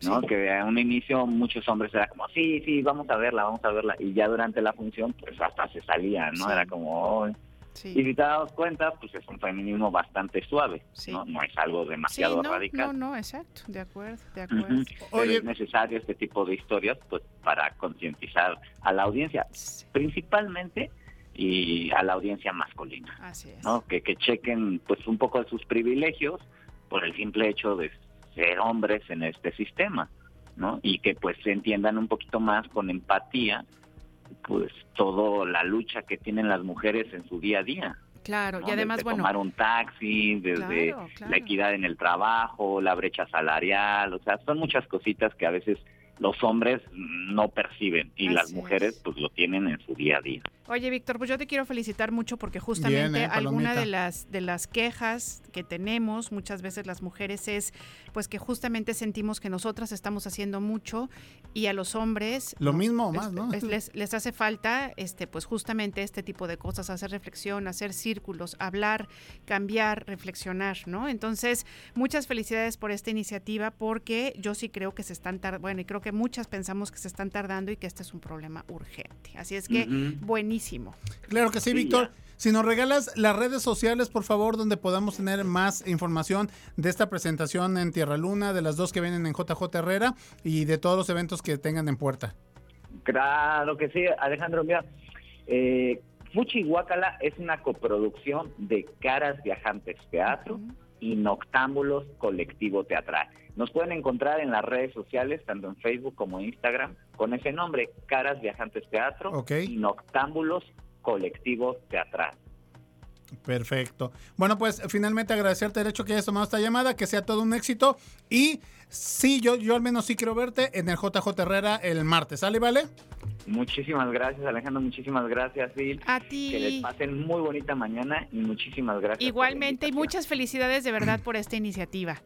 ¿no? Sí. Que a un inicio muchos hombres era como, sí, sí, vamos a verla, vamos a verla. Y ya durante la función, pues hasta se salía, ¿no? Sí. Era como. Y si te das cuenta, pues es un feminismo bastante suave. ¿no? No es algo demasiado no, radical. no, no, exacto, de acuerdo, de acuerdo. Pero Oye. es necesario este tipo de historias pues para concientizar a la audiencia, principalmente y a la audiencia masculina. Así es. ¿no? Que, que chequen pues un poco de sus privilegios por el simple hecho de ser hombres en este sistema, ¿no? Y que pues se entiendan un poquito más con empatía pues toda la lucha que tienen las mujeres en su día a día. Claro, ¿no? y además, desde bueno, tomar un taxi, desde Claro, claro. la equidad en el trabajo, la brecha salarial, o sea, son muchas cositas que a veces los hombres no perciben y las mujeres es. pues lo tienen en su día a día. Oye, Víctor, pues yo te quiero felicitar mucho porque justamente Bien, ¿eh? alguna de las de las quejas que tenemos muchas veces las mujeres es pues que justamente sentimos que nosotras estamos haciendo mucho y a los hombres Lo no, mismo o más, ¿no? es- les, les hace falta este pues justamente este tipo de cosas, hacer reflexión, hacer círculos, hablar, cambiar, reflexionar, ¿no? Entonces, muchas felicidades por esta iniciativa porque yo sí creo que se están tardando, bueno, y creo que muchas pensamos que se están tardando y que este es un problema urgente. Así es que Ujú. buenísimo. Claro que sí, Sí, Víctor. Si nos regalas las redes sociales, por favor, donde podamos tener más información de esta presentación en Tierra Luna, de las dos que vienen en JJ Herrera y de todos los eventos que tengan en puerta. Claro que sí, Alejandro, mira, eh, Fuchi Guacala es una coproducción de Caras Viajantes Teatro y Noctámbulos Colectivo Teatral. Nos pueden encontrar en las redes sociales, tanto en Facebook como en Instagram, con ese nombre, Caras Viajantes Teatro Ok. y Noctámbulos Colectivo Teatral. Perfecto. Bueno, pues finalmente agradecerte el hecho que hayas tomado esta llamada, que sea todo un éxito. Y sí, yo, yo al menos sí quiero verte en el JJ Herrera el martes. ¿Sale, vale? Muchísimas gracias, Alejandro. Muchísimas gracias, Phil. A Que les ti. pasen muy bonita mañana y muchísimas gracias. Igualmente y muchas felicidades de verdad por esta iniciativa.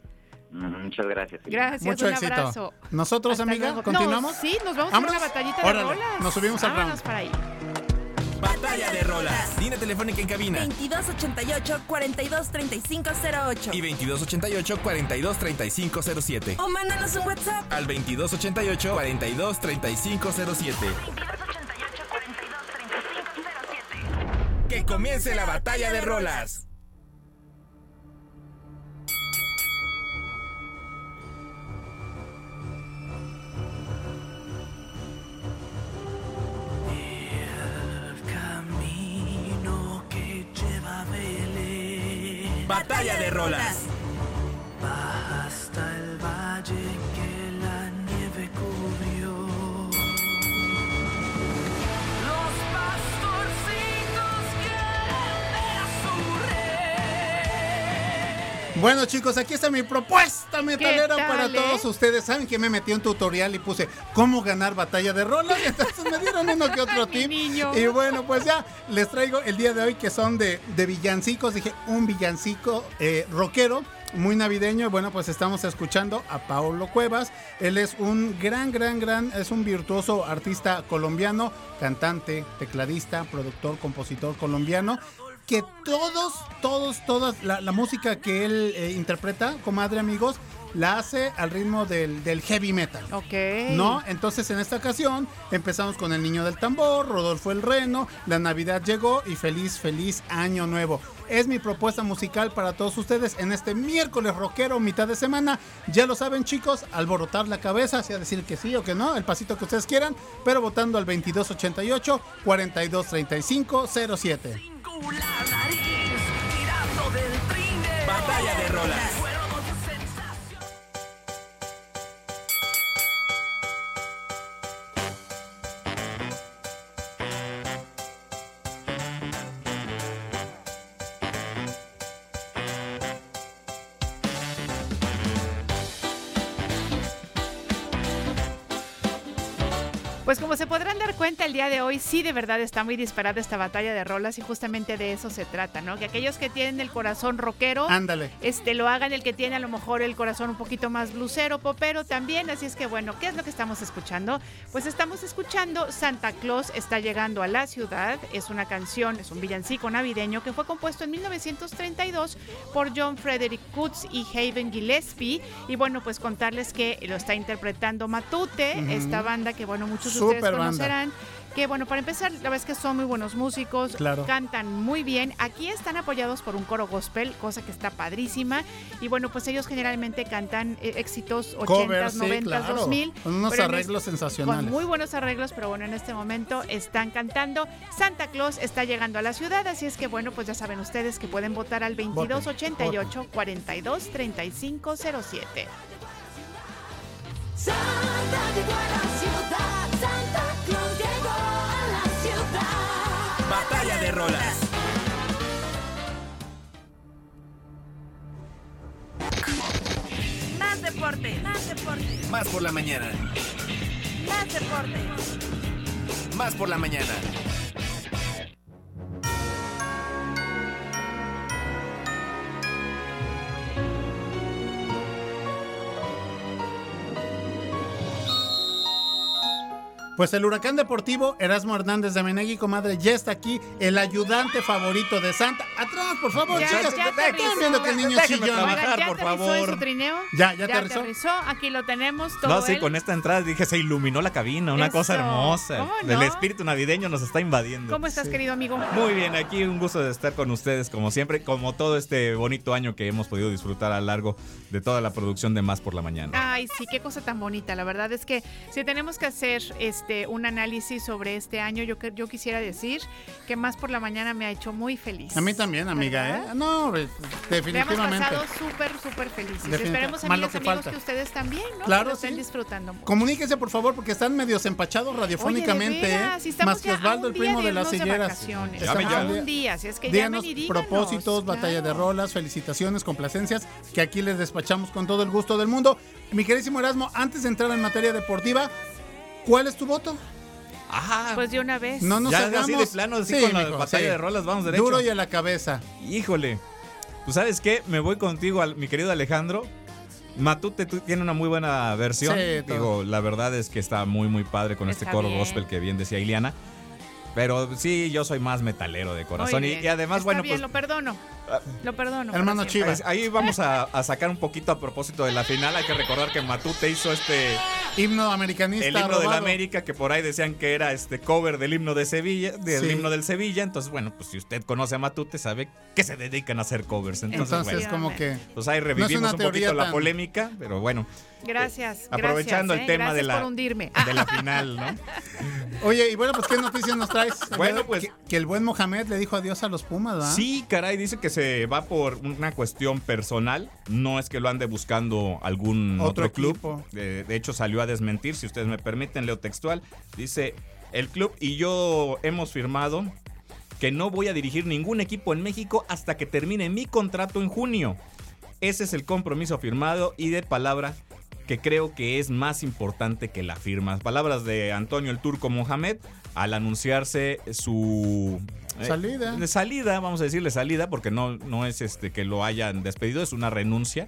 Mm, Muchas gracias. Phil. Gracias, Mucho un éxito. abrazo. ¿Nosotros, Hasta amiga, luego. continuamos. No, sí, nos vamos a ¿Vámonos? una batallita de Órale, rolas. nos subimos al round. para ahí. Batalla de rolas. Línea telefónica en cabina. 2288 423508 Y 2288 423507. O mándanos un WhatsApp. Al 2288 423507. Que comience la batalla de rolas. Batalla de rolas. Baja hasta el valle que la nieve cubrió. Los pastorcitos quieren ver a su rey. Bueno, chicos, aquí está mi propuesta metalera tal, para eh? todos ustedes. Saben que me metí un tutorial y puse cómo ganar batalla de rolas. Entonces me dieron uno que otro tip. Y bueno, pues ya les traigo el día de hoy que son de, de villancicos. Dije, un villancico eh, rockero. Muy navideño, bueno, pues estamos escuchando a Paulo Cuevas. Él es un gran, gran, gran, es un virtuoso artista colombiano, cantante, tecladista, productor, compositor colombiano que todos, todos, todas, la, la música que él eh, interpreta, comadre amigos, la hace al ritmo del, del heavy metal. Ok. ¿No? Entonces en esta ocasión empezamos con El Niño del Tambor, Rodolfo el Reno, La Navidad llegó y feliz, feliz año nuevo. Es mi propuesta musical para todos ustedes en este miércoles rockero, mitad de semana. Ya lo saben chicos, alborotar la cabeza, sea decir que sí o que no, el pasito que ustedes quieran, pero votando al 2288 4235 07. Batalla de rolas. Día de hoy, sí de verdad está muy disparada esta batalla de rolas y justamente de eso se trata, ¿no? Que aquellos que tienen el corazón rockero, Ándale. este lo hagan el que tiene a lo mejor el corazón un poquito más blusero, popero también, así es que bueno, ¿qué es lo que estamos escuchando? Pues estamos escuchando Santa Claus está llegando a la ciudad, es una canción, es un villancico navideño que fue compuesto en 1932 por John Frederick Coots y Haven Gillespie y bueno, pues contarles que lo está interpretando Matute, esta banda que bueno, muchos de ustedes banda. Que bueno, para empezar, la verdad es que son muy buenos músicos, Claro. cantan muy bien. Aquí están apoyados por un coro gospel, cosa que está padrísima. Y bueno, pues ellos generalmente cantan eh, éxitos 80s, Covers, sí, 90s, claro. 2000. Con unos arreglos este- sensacionales. Con muy buenos arreglos, pero bueno, en este momento están cantando. Santa Claus está llegando a la ciudad, así es que bueno, pues ya saben ustedes que pueden votar al 2288 42 35 07. Santa llegó a la ciudad, Más por la mañana. Más deporte. Más por la mañana. Pues el huracán deportivo Erasmo Hernández de Menegui, comadre, ya está aquí, el ayudante favorito de Santa. Atrás, por favor, Ya- chicas. ya Están aterrizó. viendo que el niño chillón. trabajar. ¿ya por aterrizó favor. en su trineo? Ya, ya aterrizó. Aquí lo tenemos todo. No, sí, él. con esta entrada dije, se iluminó la cabina, una cosa Eso. hermosa. ¿Cómo El no? espíritu navideño nos está invadiendo. ¿Cómo estás, querido amigo? Muy bien, aquí un gusto de estar con ustedes como siempre, como todo este bonito año que hemos podido disfrutar a lo largo de toda la producción de Más por la Mañana. Ay, sí, qué cosa tan bonita. La verdad es que si tenemos que hacer este un análisis sobre este año. Yo, que- yo quisiera decir que más por la mañana me ha hecho muy feliz. A mí también, amiga, ¿Verdad? ¿eh? No, eh, Le hemos definitivamente. pasado súper, súper felices. Definitivamente. Esperemos, amigas, que amigos, falta. que ustedes también, ¿no? Claro, Que lo estén sí. disfrutando mucho. Comuníquense, por favor, porque están medios empachados radiofónicamente. Oye, veras, ¿eh? si estamos Más que Osvaldo, el primo de de las silleras. un día, si es que Díganos y díganos. propósitos, batalla de claro. rolas, felicitaciones, complacencias, que aquí les despachamos con todo el gusto del mundo. Mi queridísimo Erasmo, antes de entrar en materia deportiva, ¿cuál es tu voto? Pues de una vez. No nos ya hagamos... así de plano, así Sí, con la mijo, batalla sí. de rolas, vamos derecho. Duro y a la cabeza. Híjole. Pues sabes qué, me voy contigo, al- mi querido Alejandro. Matute tiene una muy buena versión. Sí. Digo, la verdad es que está muy, muy padre con este coro bien. gospel que bien decía Iliana. Pero sí, yo soy más metalero de corazón. Y, además, Está bueno, bien, pues lo perdono. Lo perdono. Hermano. Chivas. Ahí vamos a, a sacar un poquito a propósito de la final. Hay que recordar que Matute hizo este Himno americanista. el himno de la. América, que por ahí decían que era este cover del himno de Sevilla, del Sí. himno del Sevilla. Entonces, bueno, pues si usted conoce a Matute, sabe que se dedican a hacer covers. Entonces, Entonces, bueno, como que... pues ahí No revivimos una un poquito la tan- polémica, pero bueno, Gracias. aprovechando gracias, el ¿eh? tema de la, de la final, ¿no? Oye, y bueno, pues ¿qué noticias nos traes? Bueno, Que- pues- Que, que el buen Mohamed le dijo adiós a los Pumas, ¿verdad? Sí, caray, dice que se va por una cuestión personal. No es que lo ande buscando algún Otro otro, club. De, de hecho, salió a desmentir, si ustedes me permiten, leo textual. Dice, el club y yo hemos firmado que no voy a dirigir ningún equipo en México hasta que termine mi contrato en junio. Ese es el compromiso firmado y de palabra que creo que es más importante que la firma. Palabras de Antonio el Turco Mohamed al anunciarse su eh, Salida. de salida, vamos a decirle salida, porque no, no es este que lo hayan despedido, es una renuncia.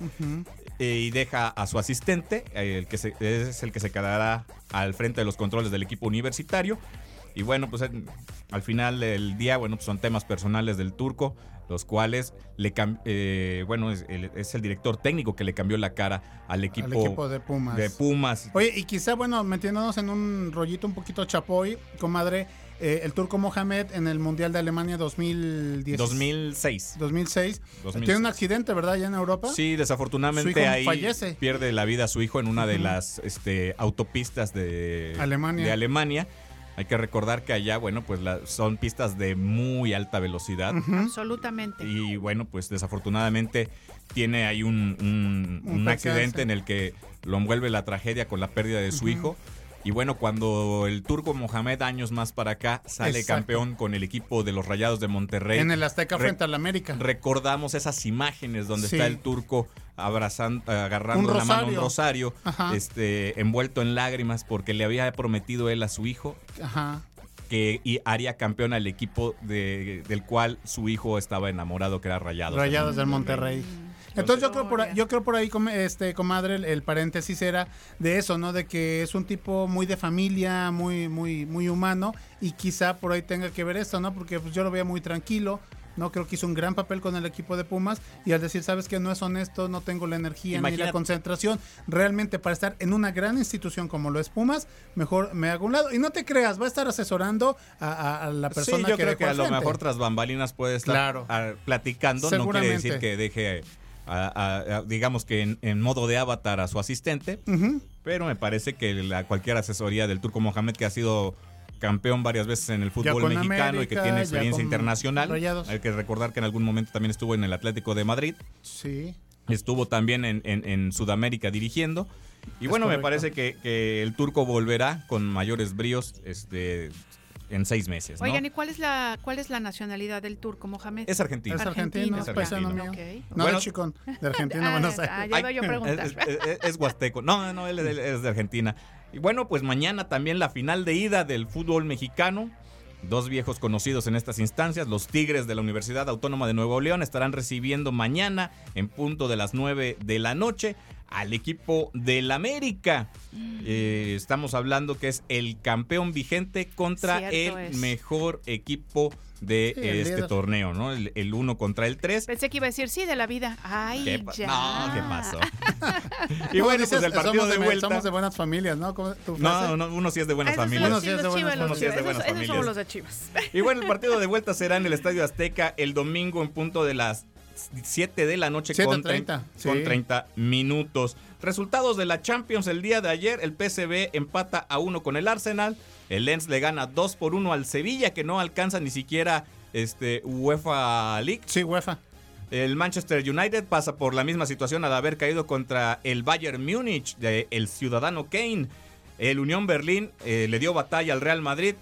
Eh, y deja a su asistente, eh, el que se- es el que se quedará al frente de los controles del equipo universitario. Y bueno, pues al final del día, bueno, pues son temas personales del turco, los cuales le eh, bueno, es el, es el director técnico que le cambió la cara al equipo, Al equipo de Pumas. de Pumas. Oye, y quizá, bueno, metiéndonos en un rollito un poquito chapoy, comadre, eh, el turco Mohamed en el Mundial de Alemania 2010, 2006. 2006, 2006. tiene un accidente, ¿verdad? Allá en Europa. Sí, desafortunadamente ahí fallece. pierde la vida su hijo en una de las este, autopistas de Alemania. de Alemania. Hay que recordar que allá, bueno, pues la- son pistas de muy alta velocidad. Absolutamente. Y bueno, pues desafortunadamente tiene ahí un, un- Un un percance. accidente en el que lo envuelve la tragedia con la pérdida de su hijo. Y bueno, cuando el turco Mohamed años más para acá sale Exacto. campeón con el equipo de los Rayados de Monterrey. En el Azteca Re- frente al América. Recordamos esas imágenes donde Sí. está el turco abrazando, agarrando Un la mano un rosario. Ajá. este, envuelto en lágrimas porque le había prometido él a su hijo Ajá. que y haría campeón al equipo de- del cual su hijo estaba enamorado, que era Rayados. Rayados del Monterrey. Entonces yo creo por ahí, yo creo por ahí este comadre el, el paréntesis era de eso, ¿no? De que es un tipo muy de familia, muy muy muy humano y quizá por ahí tenga que ver esto, ¿no? Porque pues yo lo veía muy tranquilo, no creo que hizo un gran papel con el equipo de Pumas y al decir, sabes que no es honesto, no tengo la energía ni la concentración realmente para estar en una gran institución como lo es Pumas, mejor me hago a un lado. Y no te creas, va a estar asesorando a, a- a la persona sí, yo que creo que a lo mejor tras bambalinas puede estar Claro. platicando, no quiere decir que deje, a- a- a- digamos que en, en modo de avatar a su asistente, pero me parece que la, cualquier asesoría del Turco Mohamed, que ha sido campeón varias veces en el fútbol mexicano y que tiene experiencia internacional, Rayados. hay que recordar que en algún momento también estuvo en el Atlético de Madrid, Sí. estuvo también en, en- en Sudamérica dirigiendo. Y Es bueno, me parece que, que el turco volverá con mayores bríos este, en seis meses. ¿no? Oigan, ¿y cuál es la cuál es la nacionalidad del turco Mohamed? Es argentino. Es argentino, Es es paisano mío. argentino. No Bueno. de Chicón, de Argentina, Ah, Buenos ah, Aires. ya iba yo a Ay, preguntar. Es, es- es huasteco. No, no, él, él es de Argentina. Y bueno, pues mañana también la final de ida del fútbol mexicano. Dos viejos conocidos en estas instancias, los Tigres de la Universidad Autónoma de Nuevo León, estarán recibiendo mañana en punto de las 9 de la noche al equipo del América. Eh, estamos hablando que es el campeón vigente contra Cierto el es. mejor equipo de Sí, este torneo, ¿no? El, el uno contra el 3. Pensé que iba a decir sí de la vida. Ay, ¿Qué ya. No, ¿qué pasó? y No, bueno, dices, pues el partido somos de de, vuelta. somos de buenas familias, ¿no? ¿Cómo- tu frase? No, no, uno sí es de buenas Esos son familias. Uno los sí es de buenas chivas, Uno sí es de buenas Esos- esos familias. somos los de chivas. Y bueno, el partido de vuelta será en el Estadio Azteca el domingo en punto de las 7 de la noche con 7:30, 30, con sí. 30 minutos. Resultados de la Champions el día de ayer. El PSV empata a 1 con el Arsenal. El Lens le gana 2 por 1 al Sevilla, que no alcanza ni siquiera este, UEFA League. Sí, UEFA. El Manchester United pasa por la misma situación al haber caído contra el Bayern Múnich de el ciudadano Kane. El Unión Berlín eh, le dio batalla al Real Madrid.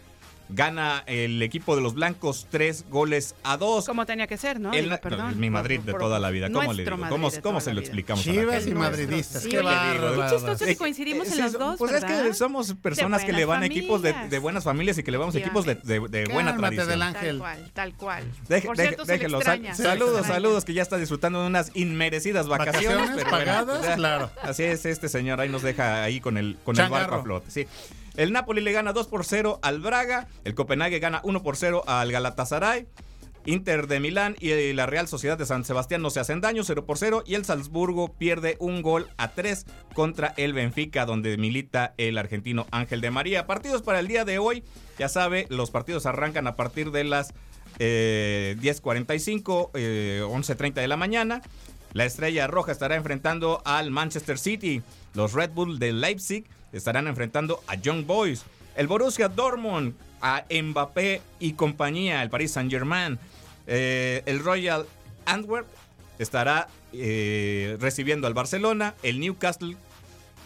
Gana el equipo de los blancos tres goles a dos. Como tenía que ser, ¿no? El- Digo, no, perdón. mi Madrid de toda la vida. ¿Cómo le digo? ¿Cómo, cómo se lo explicamos a la Chivas y madridistas. Sí, qué bárbaro. Chistoso que coincidimos en Sí, los dos, Pues es que somos personas que le van a equipos de, familias. de buenas familias y que le vamos a equipos de, de- de buena Cálmate, tradición. del Tal Ángel. cual, tal cual. Deje- Por deje- cierto, se le déjelo. Sal- saludos, saludos, que ya está disfrutando de unas inmerecidas vacaciones. Pagadas, claro. Así es, este señor ahí nos deja ahí con el, con el barco a flote. Sí. El Napoli le gana 2 por 0 al Braga. El Copenhague gana 1 por 0 al Galatasaray. Inter de Milán y la Real Sociedad de San Sebastián no se hacen daño, 0 por 0. Y el Salzburgo pierde un gol a 3 contra el Benfica, donde milita el argentino Ángel de María. Partidos para el día de hoy. Ya sabe, los partidos arrancan a partir de las eh, 10.45, eh, 11.30 de la mañana. La Estrella Roja estará enfrentando al Manchester City. Los Red Bull de Leipzig estarán enfrentando a Young Boys. El Borussia Dortmund a Mbappé y compañía, el Paris Saint Germain. el Royal Antwerp estará eh, recibiendo al Barcelona. El Newcastle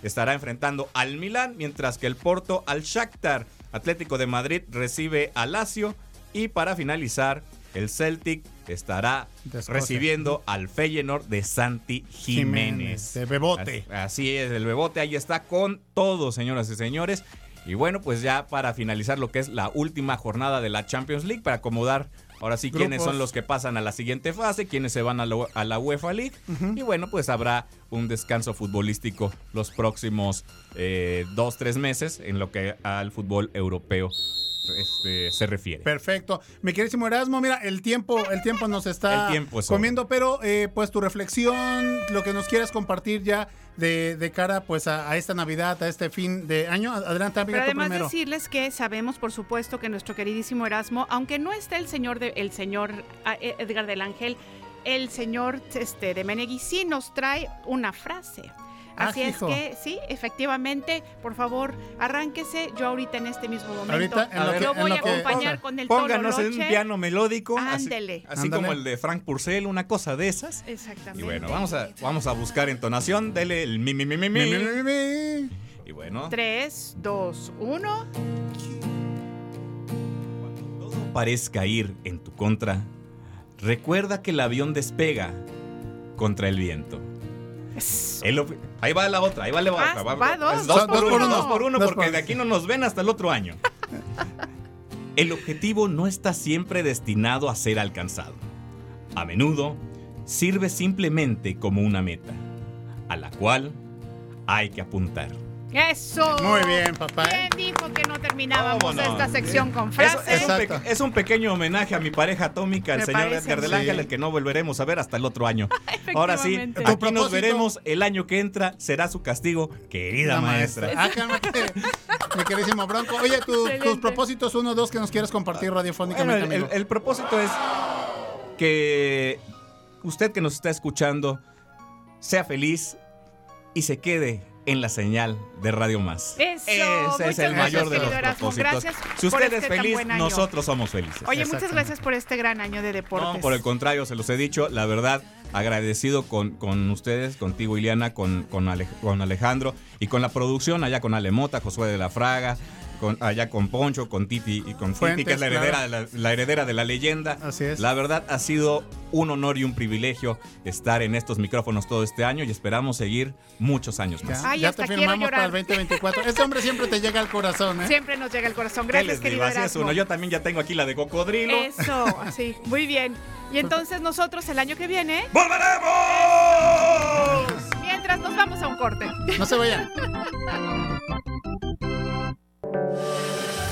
estará enfrentando al Milán, mientras que el Porto al Shakhtar. Atlético de Madrid recibe al Lazio. Y para finalizar, el Celtic estará recibiendo al Feyenoord de Santi Jiménez. Jiménez, de Bebote. Así, así es, el Bebote ahí está con todo, señoras y señores. Y bueno, pues ya para finalizar lo que es la última jornada de la Champions League, para acomodar ahora sí quiénes son los que pasan a la siguiente fase, quiénes se van a la, a la UEFA League. Y bueno, pues habrá un descanso futbolístico los próximos eh, dos, tres meses en lo que al fútbol europeo este, se refiere. Perfecto. Mi queridísimo Erasmo, mira, el tiempo, el tiempo nos está El tiempo es comiendo, pero eh, pues tu reflexión, lo que nos quieras compartir ya de, de cara pues a, a esta Navidad, a este fin de año. Adelante, amiga, Pero además primero. decirles que sabemos, por supuesto, que nuestro queridísimo Erasmo, aunque no está el señor de, el señor ah, eh, Edgar del Ángel, el señor este, de Menegui sí nos trae una frase. Ah, Así es hijo. que sí, efectivamente, por favor, arránquese. Yo ahorita en este mismo momento Ahorita, en lo que- lo en voy lo a que- acompañar con el Pónganos en un piano melódico, así, Ándele. así Ándale. como el de Frank Purcell, una cosa de esas. Exactamente. Y bueno, vamos a, vamos a buscar entonación. Dele el mi, mi, mi, mi, mi. Mi, mi, mi, mi. Y bueno, 3, 2, 1. parezca ir en tu contra, recuerda que el avión despega contra el viento. El ahí va la otra, ahí va la otra. Ah, va dos. por dos por uno, uno. dos por uno, Dos porque por- de aquí no nos ven hasta el otro año. El objetivo no está siempre destinado a ser alcanzado. A menudo sirve simplemente como una meta, a la cual hay que apuntar. Eso. Muy bien, papá. ¿eh? ¿Quién dijo que no terminábamos esta sección con Es, frases? es un es pequeño homenaje a mi pareja atómica, el Me señor parece. Edgar del Sí. Ángel, el que no volveremos a ver hasta el otro año. Ahora sí, aquí nos propósito. veremos el año que entra, será su castigo, querida La maestra. Ah. Mi queridísimo Bronco. Oye, tu- tus propósitos, uno o dos que nos quieras compartir Bueno, radiofónicamente, el, el- amigo. el propósito es que usted que nos está escuchando sea feliz y se quede en la señal de Radio Más. Eso, Ese es el gracias, mayor de los propósitos. Gracias Si usted este es feliz, nosotros somos felices. Oye, muchas gracias por este gran año de deportes. No, por el contrario, se los he dicho, la verdad, agradecido con, con ustedes, contigo, Iliana, con, con, Ale- con Alejandro y con la producción, allá con Alemota, Josué de la Fraga, con, allá con Poncho, con Titi y con Titi, Fuentes, que es la heredera, claro. de la, la heredera de la leyenda. Así es. La verdad, ha sido un honor y un privilegio estar en estos micrófonos todo este año y esperamos seguir muchos años más. Ya, Ay, ya te firmamos para el llorar. 2024. Este hombre siempre te llega al corazón, ¿eh? Siempre nos llega el corazón. ¿Qué Gracias, querido Así es uno. Yo también ya tengo aquí la de cocodrilo. Eso, así, muy bien. Y entonces nosotros el año que viene, ¡Volveremos! mientras nos vamos a un corte. No se vayan.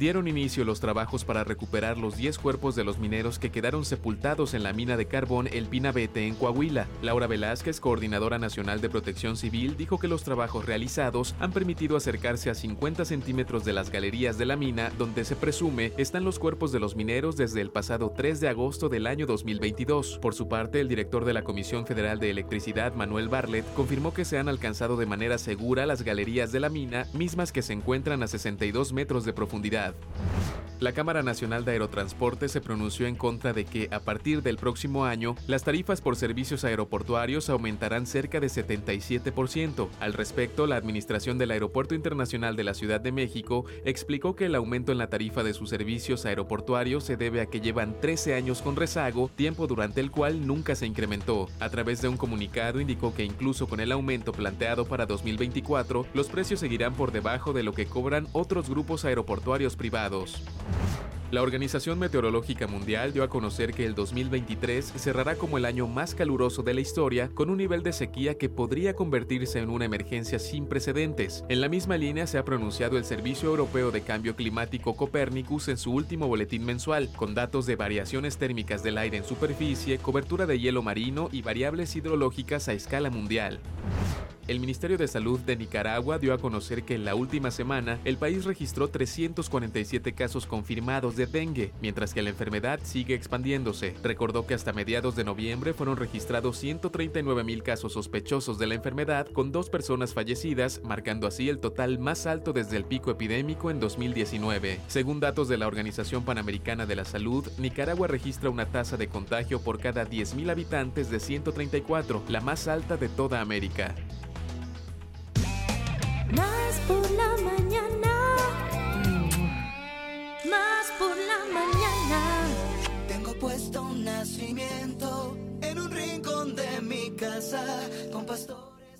Dieron inicio los trabajos para recuperar los 10 cuerpos de los mineros que quedaron sepultados en la mina de carbón El Pinabete en Coahuila. Laura Velázquez, coordinadora nacional de protección civil, dijo que los trabajos realizados han permitido acercarse a 50 centímetros de las galerías de la mina, donde se presume están los cuerpos de los mineros desde el pasado 3 de agosto del año 2022. Por su parte, el director de la Comisión Federal de Electricidad, Manuel Barlet, confirmó que se han alcanzado de manera segura las galerías de la mina, mismas que se encuentran a 62 metros de profundidad. La Cámara Nacional de Aerotransporte se pronunció en contra de que, a partir del próximo año, las tarifas por servicios aeroportuarios aumentarán cerca de 77%. Al respecto, la Administración del Aeropuerto Internacional de la Ciudad de México explicó que el aumento en la tarifa de sus servicios aeroportuarios se debe a que llevan 13 años con rezago, tiempo durante el cual nunca se incrementó. A través de un comunicado indicó que incluso con el aumento planteado para 2024, los precios seguirán por debajo de lo que cobran otros grupos aeroportuarios privados. La Organización Meteorológica Mundial dio a conocer que el 2023 cerrará como el año más caluroso de la historia, con un nivel de sequía que podría convertirse en una emergencia sin precedentes. En la misma línea se ha pronunciado el Servicio Europeo de Cambio Climático Copernicus en su último boletín mensual, con datos de variaciones térmicas del aire en superficie, cobertura de hielo marino y variables hidrológicas a escala mundial. El Ministerio de Salud de Nicaragua dio a conocer que en la última semana el país registró 347 casos confirmados de mientras que la enfermedad sigue expandiéndose. Recordó que hasta mediados de noviembre fueron registrados 139 mil casos sospechosos de la enfermedad, con dos personas fallecidas, marcando así el total más alto desde el pico epidémico en 2019. Según datos de la Organización Panamericana de la Salud, Nicaragua registra una tasa de contagio por cada 10.000 habitantes de 134, la más alta de toda América. Más por la mañana. Más por la mañana. Tengo puesto un nacimiento en un rincón de mi casa.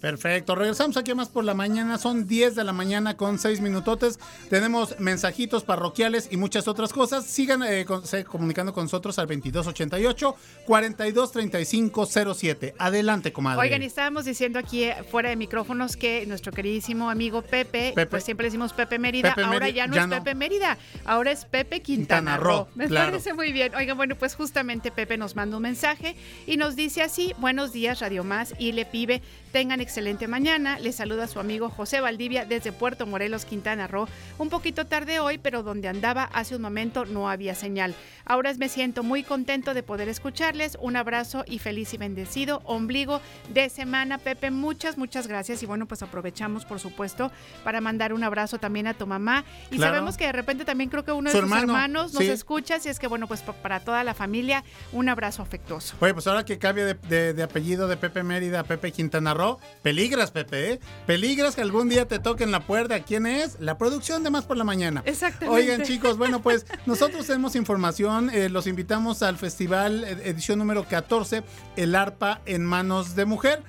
Perfecto, regresamos aquí más por la mañana, son 10 de la mañana con 6 minutotes, tenemos mensajitos parroquiales y muchas otras cosas, sigan eh, con- se- comunicando con nosotros al 2288-423507, adelante comadre. Oigan, y estábamos diciendo aquí eh, fuera de micrófonos que nuestro queridísimo amigo Pepe, Pepe. pues siempre decimos Pepe Mérida, Pepe ahora Mérida, ya no ya es no. Pepe Mérida, ahora es Pepe Quintana, Quintana Roo. Roo, Me claro. parece muy bien. Oigan, bueno, pues justamente Pepe nos manda un mensaje y nos dice así, buenos días Radio Más y le pibe, tengan excelente mañana, le saluda su amigo José Valdivia desde Puerto Morelos, Quintana Roo, un poquito tarde hoy, pero donde andaba hace un momento no había señal. Ahora me siento muy contento de poder escucharles, un abrazo y feliz y bendecido ombligo de semana, Pepe, muchas, muchas gracias y bueno, pues aprovechamos por supuesto para mandar un abrazo también a tu mamá y Claro. sabemos que de repente también creo que uno de sus hermano, hermanos nos sí. escucha, así es que bueno, pues pa- para toda la familia un abrazo afectuoso. Oye, pues ahora que cambia de, de- de apellido de Pepe Mérida a Pepe Quintana Roo, peligras, Pepe, ¿eh? Peligras que algún día te toquen la puerta. ¿Quién es? La producción de Más por la Mañana. Exactamente. Oigan, chicos, bueno, pues nosotros tenemos información. eh, los invitamos al festival eh, edición número 14, El Arpa en Manos de Mujer.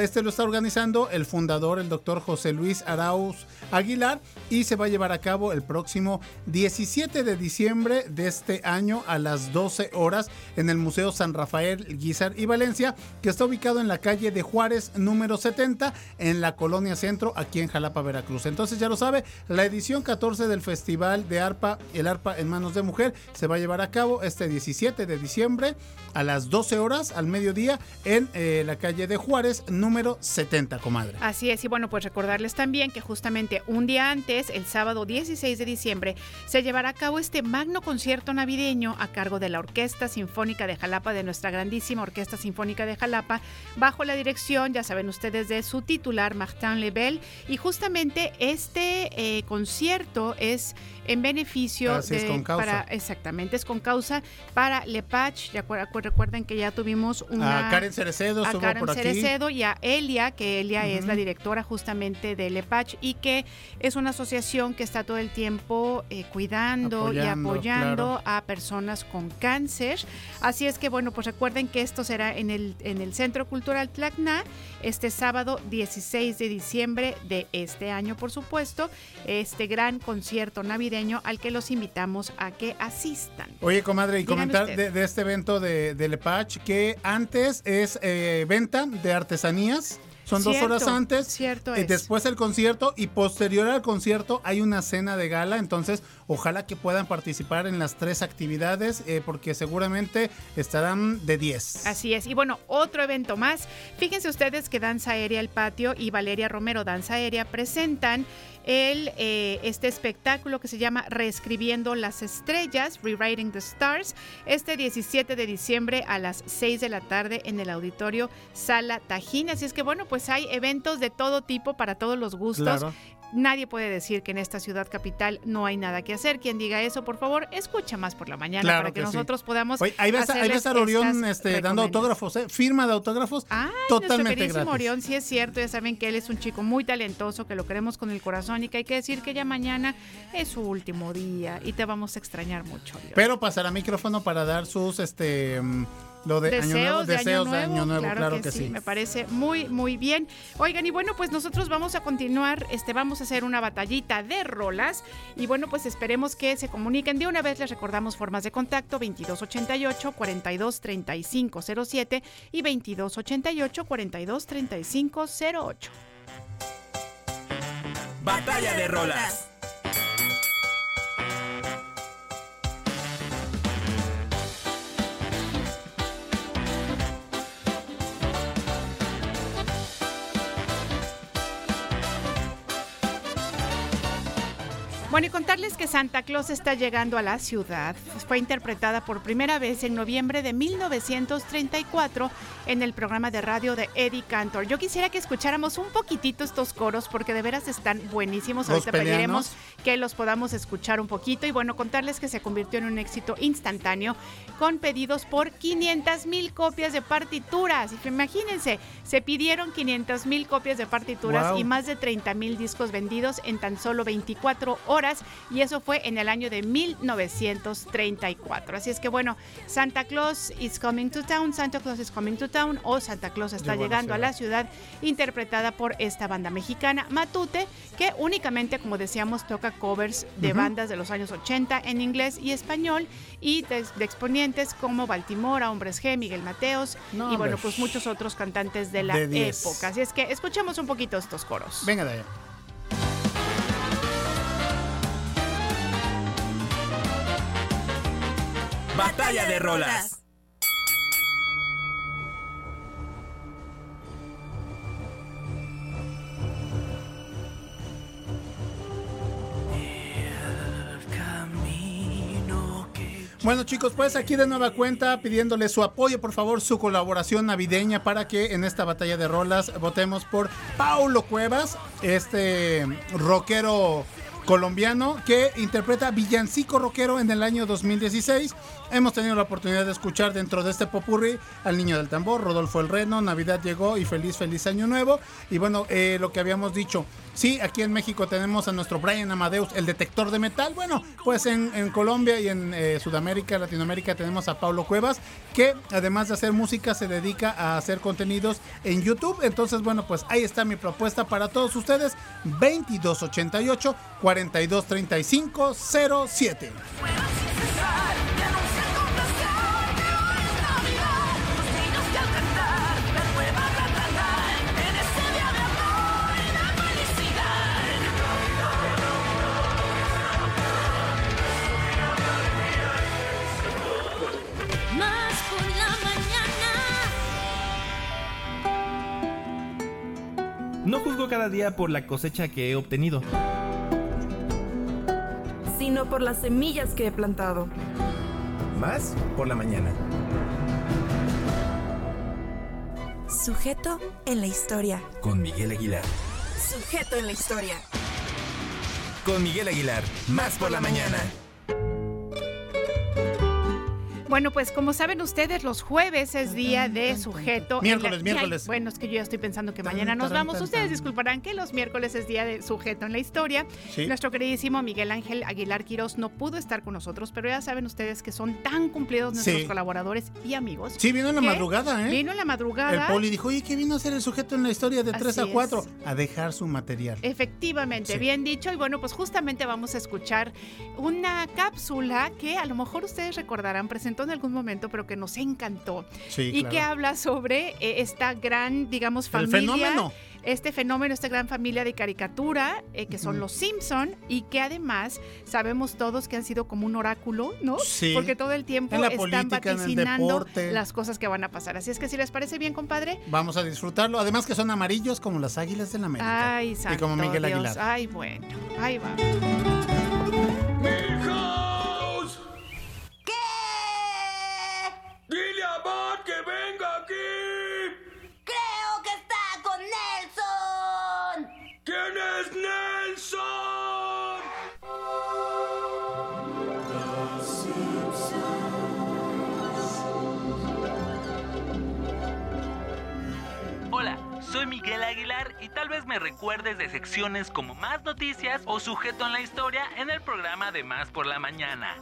Este lo está organizando el fundador, el doctor José Luis Arauz Aguilar, y se va a llevar a cabo el próximo 17 de diciembre de este año a las 12 horas en el Museo San Rafael, Guizar y Valencia, que está ubicado en la calle de Juárez número 70, en la colonia Centro, aquí en Jalapa, Veracruz. Entonces ya lo sabe, la edición 14 del Festival de Arpa, el Arpa en Manos de Mujer, se va a llevar a cabo este 17 de diciembre a las 12 horas al mediodía en eh, la calle de Juárez número 70, comadre. Así es, y bueno, pues recordarles también que justamente un día antes, el sábado 16 de diciembre, se llevará a cabo este magno concierto navideño a cargo de la Orquesta Sinfónica de Jalapa, de nuestra grandísima Orquesta Sinfónica de Jalapa, bajo la dirección, ya saben ustedes, de su titular, Martin Lebel. Y justamente este eh, concierto es en beneficio Así es, de, con causa. para exactamente es con causa para Lepach. Ya recuerden que ya tuvimos una A Karen Cerecedo a Karen por aquí. Cerecedo y a Elia, que Elia es la directora justamente de Lepach y que es una asociación que está todo el tiempo eh, cuidando y Apoyando, a personas con cáncer. Así es que bueno, pues recuerden que esto será en el, en el Centro Cultural Tlacna este sábado 16 de diciembre de este año, por supuesto, este gran concierto navideño al que los invitamos a que asistan. Oye, comadre, y comentar de, de este evento de, de Lepach que antes es eh, venta de artesanías Son dos horas antes. cierto eh, es. después el concierto y posterior al concierto hay una cena de gala. Entonces, ojalá que puedan participar en las tres actividades eh, porque seguramente estarán de 10. Así es. Y bueno, otro evento más. Fíjense ustedes que Danza Aérea El Patio y Valeria Romero Danza Aérea presentan el, eh, este espectáculo que se llama Reescribiendo las Estrellas, Rewriting the Stars, este 17 de diciembre a las 6 de la tarde en el auditorio Sala Tajín. Así es que bueno, pues hay eventos de todo tipo para todos los gustos. Nadie puede decir que en esta ciudad capital no hay nada que hacer. Quien diga eso, por favor, escucha más por la mañana Claro para que, que sí. nosotros podamos. Oye, ahí ves, a- a Orión este, dando autógrafos, ¿eh? firma de autógrafos nuestro totalmente gratis. Orión, sí es cierto, ya saben que él es un chico muy talentoso, que lo queremos con el corazón y que hay que decir que ya mañana es su último día y te vamos a extrañar mucho. Orión. Pero pasará micrófono para dar sus, este, mm, lo de año nuevo, deseos de deseos año nuevo, claro, que, sí. me parece muy muy bien. Oigan, y bueno, pues nosotros vamos a continuar, este vamos a hacer una batallita de rolas y bueno, pues esperemos que se comuniquen. De una vez les recordamos formas de contacto 2288 42 35 07 y 2288 42 35 08. Batalla de rolas. Bueno, y contarles que Santa Claus está llegando a la ciudad. Fue interpretada por primera vez en noviembre de 1934 en el programa de radio de Eddie Cantor. Yo quisiera que escucháramos un poquitito estos coros porque de veras están buenísimos. Ahorita pediremos que los podamos escuchar un poquito. Y bueno, contarles que se convirtió en un éxito instantáneo con pedidos por 500 mil copias de partituras. Imagínense, se pidieron 500 mil copias de partituras Wow. y más de 30 mil discos vendidos en tan solo 24 horas y eso fue en el año de 1934. Así es que bueno, Santa Claus is coming to town, Santa Claus is coming to town o Santa Claus está Llegó llegando a la ciudad interpretada por esta banda mexicana Matute que únicamente como decíamos toca covers de bandas de los años 80 en inglés y español y de, de exponentes como Baltimora, Hombres G, Miguel Mateos No, y bueno pues muchos otros cantantes de la De 10. época. Así es que escuchemos un poquito estos coros. Venga de allá. Batalla de rolas. Bueno chicos, pues aquí de nueva cuenta pidiéndole su apoyo, por favor, su colaboración navideña para que en esta batalla de rolas votemos por Paulo Cuevas, este rockero colombiano que interpreta Villancico Rockero en el año 2016. Hemos tenido la oportunidad de escuchar dentro de este popurrí al Niño del Tambor, Rodolfo el Reno, Navidad llegó y feliz, feliz año nuevo. Y bueno, eh, lo que habíamos dicho, sí, aquí en México tenemos a nuestro Brian Amadeus, el detector de metal. Bueno, pues en, Colombia y en eh, Sudamérica, Latinoamérica tenemos a Paulo Cuevas, que además de hacer música se dedica a hacer contenidos en YouTube. Entonces, bueno, pues ahí está mi propuesta para todos ustedes, 2288 4235 07. No juzgo cada día por la cosecha que he obtenido. sino por las semillas que he plantado. Más por la mañana. Sujeto en la historia. Con Miguel Aguilar. Sujeto en la historia. Con Miguel Aguilar. Más por la mañana. Bueno, pues como saben ustedes, los jueves es día de sujeto. Miércoles, la- miércoles. Ay, bueno, es que yo ya estoy pensando que mañana nos vamos. Ustedes disculparán que los miércoles es día de sujeto en la historia. Sí. Nuestro queridísimo Miguel Ángel Aguilar Quirós no pudo estar con nosotros, pero ya saben ustedes que son tan cumplidos nuestros Sí. colaboradores y amigos. Sí, vino en la madrugada, ¿eh? Vino en la El madrugada. poli dijo, oye, ¿qué vino a hacer el sujeto en la historia de 3 Así a 4? es. A dejar su material. Efectivamente, Sí. bien dicho. Y bueno, pues justamente vamos a escuchar una cápsula que a lo mejor ustedes recordarán presentó comentó en algún momento, pero que nos encantó. Sí, y claro. que habla sobre eh, esta gran, digamos, El familia. fenómeno. Este fenómeno, esta gran familia de caricatura, eh, que son Ujú. los Simpson, y que además sabemos todos que han sido como un oráculo, ¿no? Sí. Porque todo el tiempo En la están política, en el vaticinando las cosas que van a pasar. Así es que si les parece bien, compadre. Vamos a disfrutarlo. Además que son amarillos como las águilas de la América. Ay, santo y como Miguel Dios. Aguilar. Ay, bueno. Ahí va. Recuerdes de secciones como Más Noticias o Sujeto en la Historia en el programa de Más por la Mañana.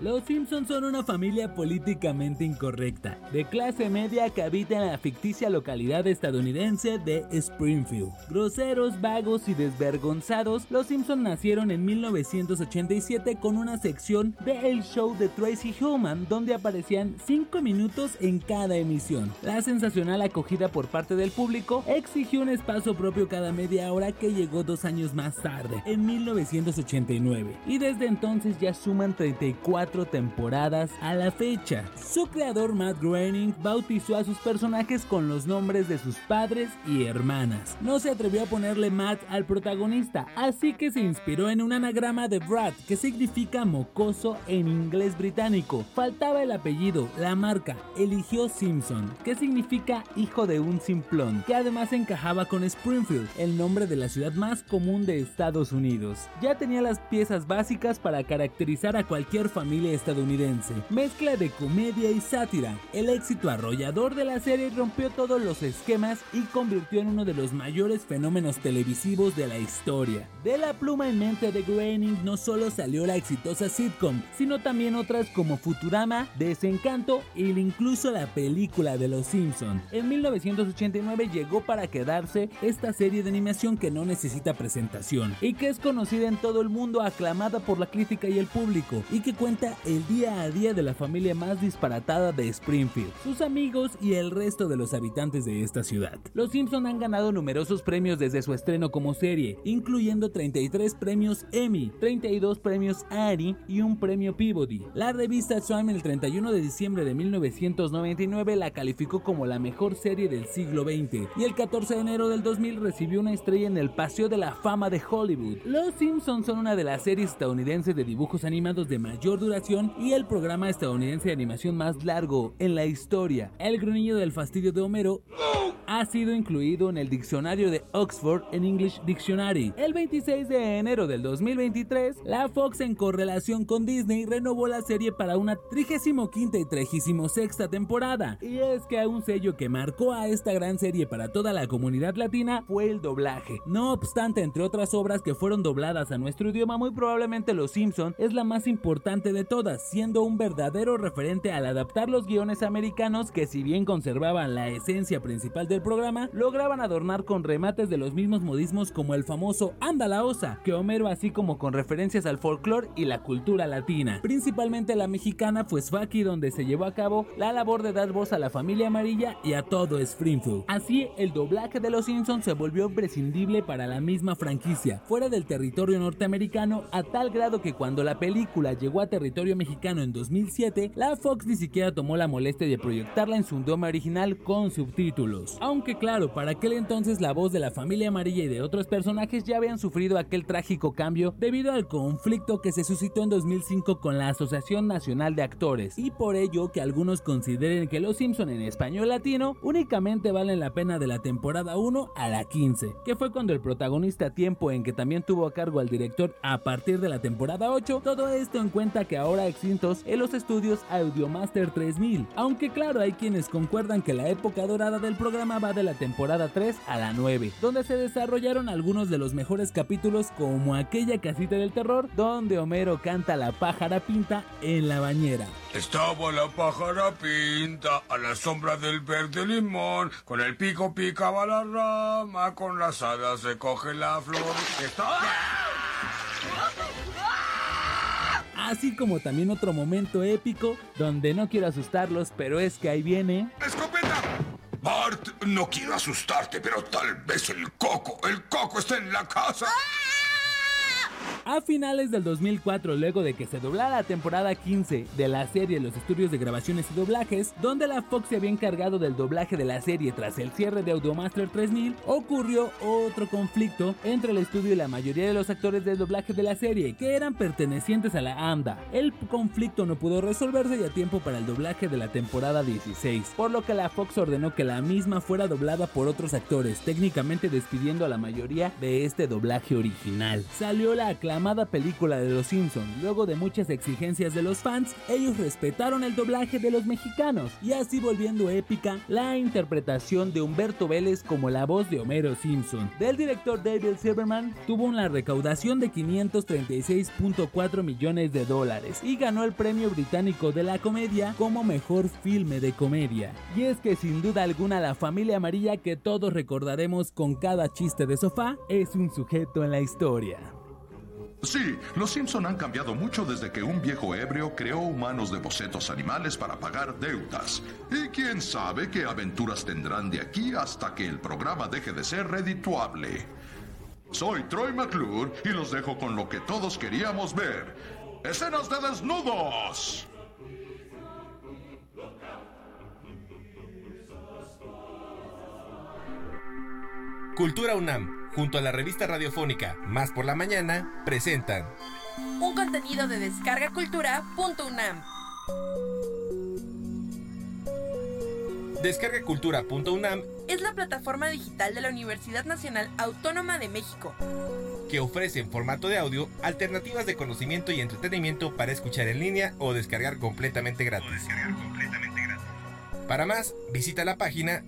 Los Simpsons son una familia políticamente incorrecta, de clase media que habita en la ficticia localidad estadounidense de Springfield. Groseros, vagos y desvergonzados, los Simpsons nacieron en 1987 con una sección de El Show de Tracy Ullman donde aparecían 5 minutos en cada emisión. La sensacional acogida por parte del público exigió un espacio propio cada media hora que llegó dos años más tarde, en 1989, y desde entonces ya suman 34 temporadas a la fecha. Su creador Matt Groening bautizó a sus personajes con los nombres de sus padres y hermanas. No se atrevió a ponerle Matt al protagonista, así que se inspiró en un anagrama de Brad que significa mocoso en inglés británico. Faltaba el apellido, la marca, eligió Simpson, que significa hijo de un simplón, que además encajaba con Springfield, el nombre de la ciudad más común de Estados Unidos. Ya tenía las piezas básicas para caracterizar a cualquier familia estadounidense. Mezcla de comedia y sátira. El éxito arrollador de la serie rompió todos los esquemas y convirtió en uno de los mayores fenómenos televisivos de la historia. De la pluma en mente de Groening no solo salió la exitosa sitcom, sino también otras como Futurama, Desencanto e incluso la película de Los Simpson. En 1989 llegó para quedarse esta serie de animación que no necesita presentación y que es conocida en todo el mundo, aclamada por la crítica y el público y que cuenta el día a día de la familia más disparatada de Springfield, sus amigos y el resto de los habitantes de esta ciudad. Los Simpson han ganado numerosos premios desde su estreno como serie, incluyendo 33 premios Emmy, 32 premios Annie y un premio Peabody. La revista Time el 31 de diciembre de 1999 la calificó como la mejor serie del siglo XX y el 14 de enero del 2000 recibió una estrella en el Paseo de la Fama de Hollywood. Los Simpsons son una de las series estadounidenses de dibujos animados de mayor duración y el programa estadounidense de animación más largo en la historia. El grunillo del fastidio de Homero ha sido incluido en el diccionario de Oxford en English Dictionary. El 26 de enero del 2023, la Fox en correlación con Disney renovó la serie para una 35 y 36 temporada. Y es que un sello que marcó a esta gran serie para toda la comunidad latina fue el doblaje. No obstante, entre otras obras que fueron dobladas a nuestro idioma, muy probablemente Los Simpson es la más importante de todas, siendo un verdadero referente al adaptar los guiones americanos que si bien conservaban la esencia principal del programa, lograban adornar con remates de los mismos modismos como el famoso Anda la osa, que Homero así como con referencias al folclore y la cultura latina, principalmente la mexicana, pues fue aquí donde se llevó a cabo la labor de dar voz a la familia amarilla y a todo Springfield. Así, el doblaje de Los Simpsons se volvió imprescindible para la misma franquicia, fuera del territorio norteamericano, a tal grado que cuando la película llegó a territorio mexicano en 2007, la Fox ni siquiera tomó la molestia de proyectarla en su idioma original con subtítulos. Aunque claro, para aquel entonces la voz de la familia amarilla y de otros personajes ya habían sufrido aquel trágico cambio debido al conflicto que se suscitó en 2005 con la Asociación Nacional de Actores, y por ello que algunos consideren que Los Simpson en español latino únicamente valen la pena de la temporada 1 a la 15, que fue cuando el protagonista tiempo en que también tuvo a cargo al director a partir de la temporada 8, todo esto en cuenta que ahora extintos en los estudios Audiomaster 3000, aunque claro hay quienes concuerdan que la época dorada del programa va de la temporada 3 a la 9, donde se desarrollaron algunos de los mejores capítulos como aquella casita del terror donde Homero canta la pájara pinta en la bañera. Estaba la pájara pinta a la sombra del verde limón, con el pico picaba la rama, con las hadas se coge la flor. Está- así como también otro momento épico donde no quiero asustarlos, pero es que ahí viene... ¡Escopeta! Bart, no quiero asustarte, pero tal vez el coco, el coco está en la casa. A finales del 2004, luego de que se doblara la temporada 15 de la serie Los Estudios de Grabaciones y Doblajes, donde la Fox se había encargado del doblaje de la serie tras el cierre de Audiomaster 3000, ocurrió otro conflicto entre el estudio y la mayoría de los actores de doblaje de la serie, que eran pertenecientes a la AMDA. El conflicto no pudo resolverse y a tiempo para el doblaje de la temporada 16, por lo que la Fox ordenó que la misma fuera doblada por otros actores, técnicamente despidiendo a la mayoría de este doblaje original. Salió la aclamada película de Los Simpsons. Luego de muchas exigencias de los fans, ellos respetaron el doblaje de los mexicanos y así volviendo épica la interpretación de Humberto Vélez como la voz de Homero Simpson. Del director David Silverman tuvo una recaudación de 536.4 millones de dólares y ganó el premio británico de la comedia como mejor filme de comedia. Y es que sin duda alguna la familia amarilla que todos recordaremos con cada chiste de sofá es un sujeto en la historia. Sí, los Simpson han cambiado mucho desde que un viejo ebrio creó humanos de bocetos animales para pagar deudas. Y quién sabe qué aventuras tendrán de aquí hasta que el programa deje de ser redituable. Soy Troy McClure y los dejo con lo que todos queríamos ver. ¡Escenas de desnudos! Cultura UNAM, junto a la revista radiofónica Más por la Mañana, presentan Un contenido de descargacultura.unam. Descargacultura.unam, Es la plataforma digital de la Universidad Nacional Autónoma de México. que ofrece en formato de audio alternativas de conocimiento y entretenimiento para escuchar en línea o descargar completamente gratis. Para más, visita la página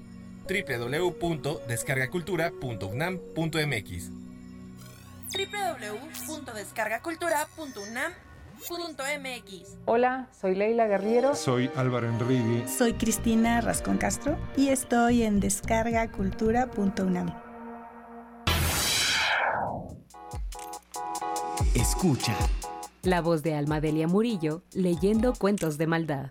www.descargacultura.unam.mx. www.descargacultura.unam.mx. Hola, soy Leila Guerriero. Soy Álvaro Enrivi. Soy Cristina Rascón Castro y estoy en descargacultura.unam. Escucha. La voz de Alma Delia Murillo leyendo cuentos de maldad.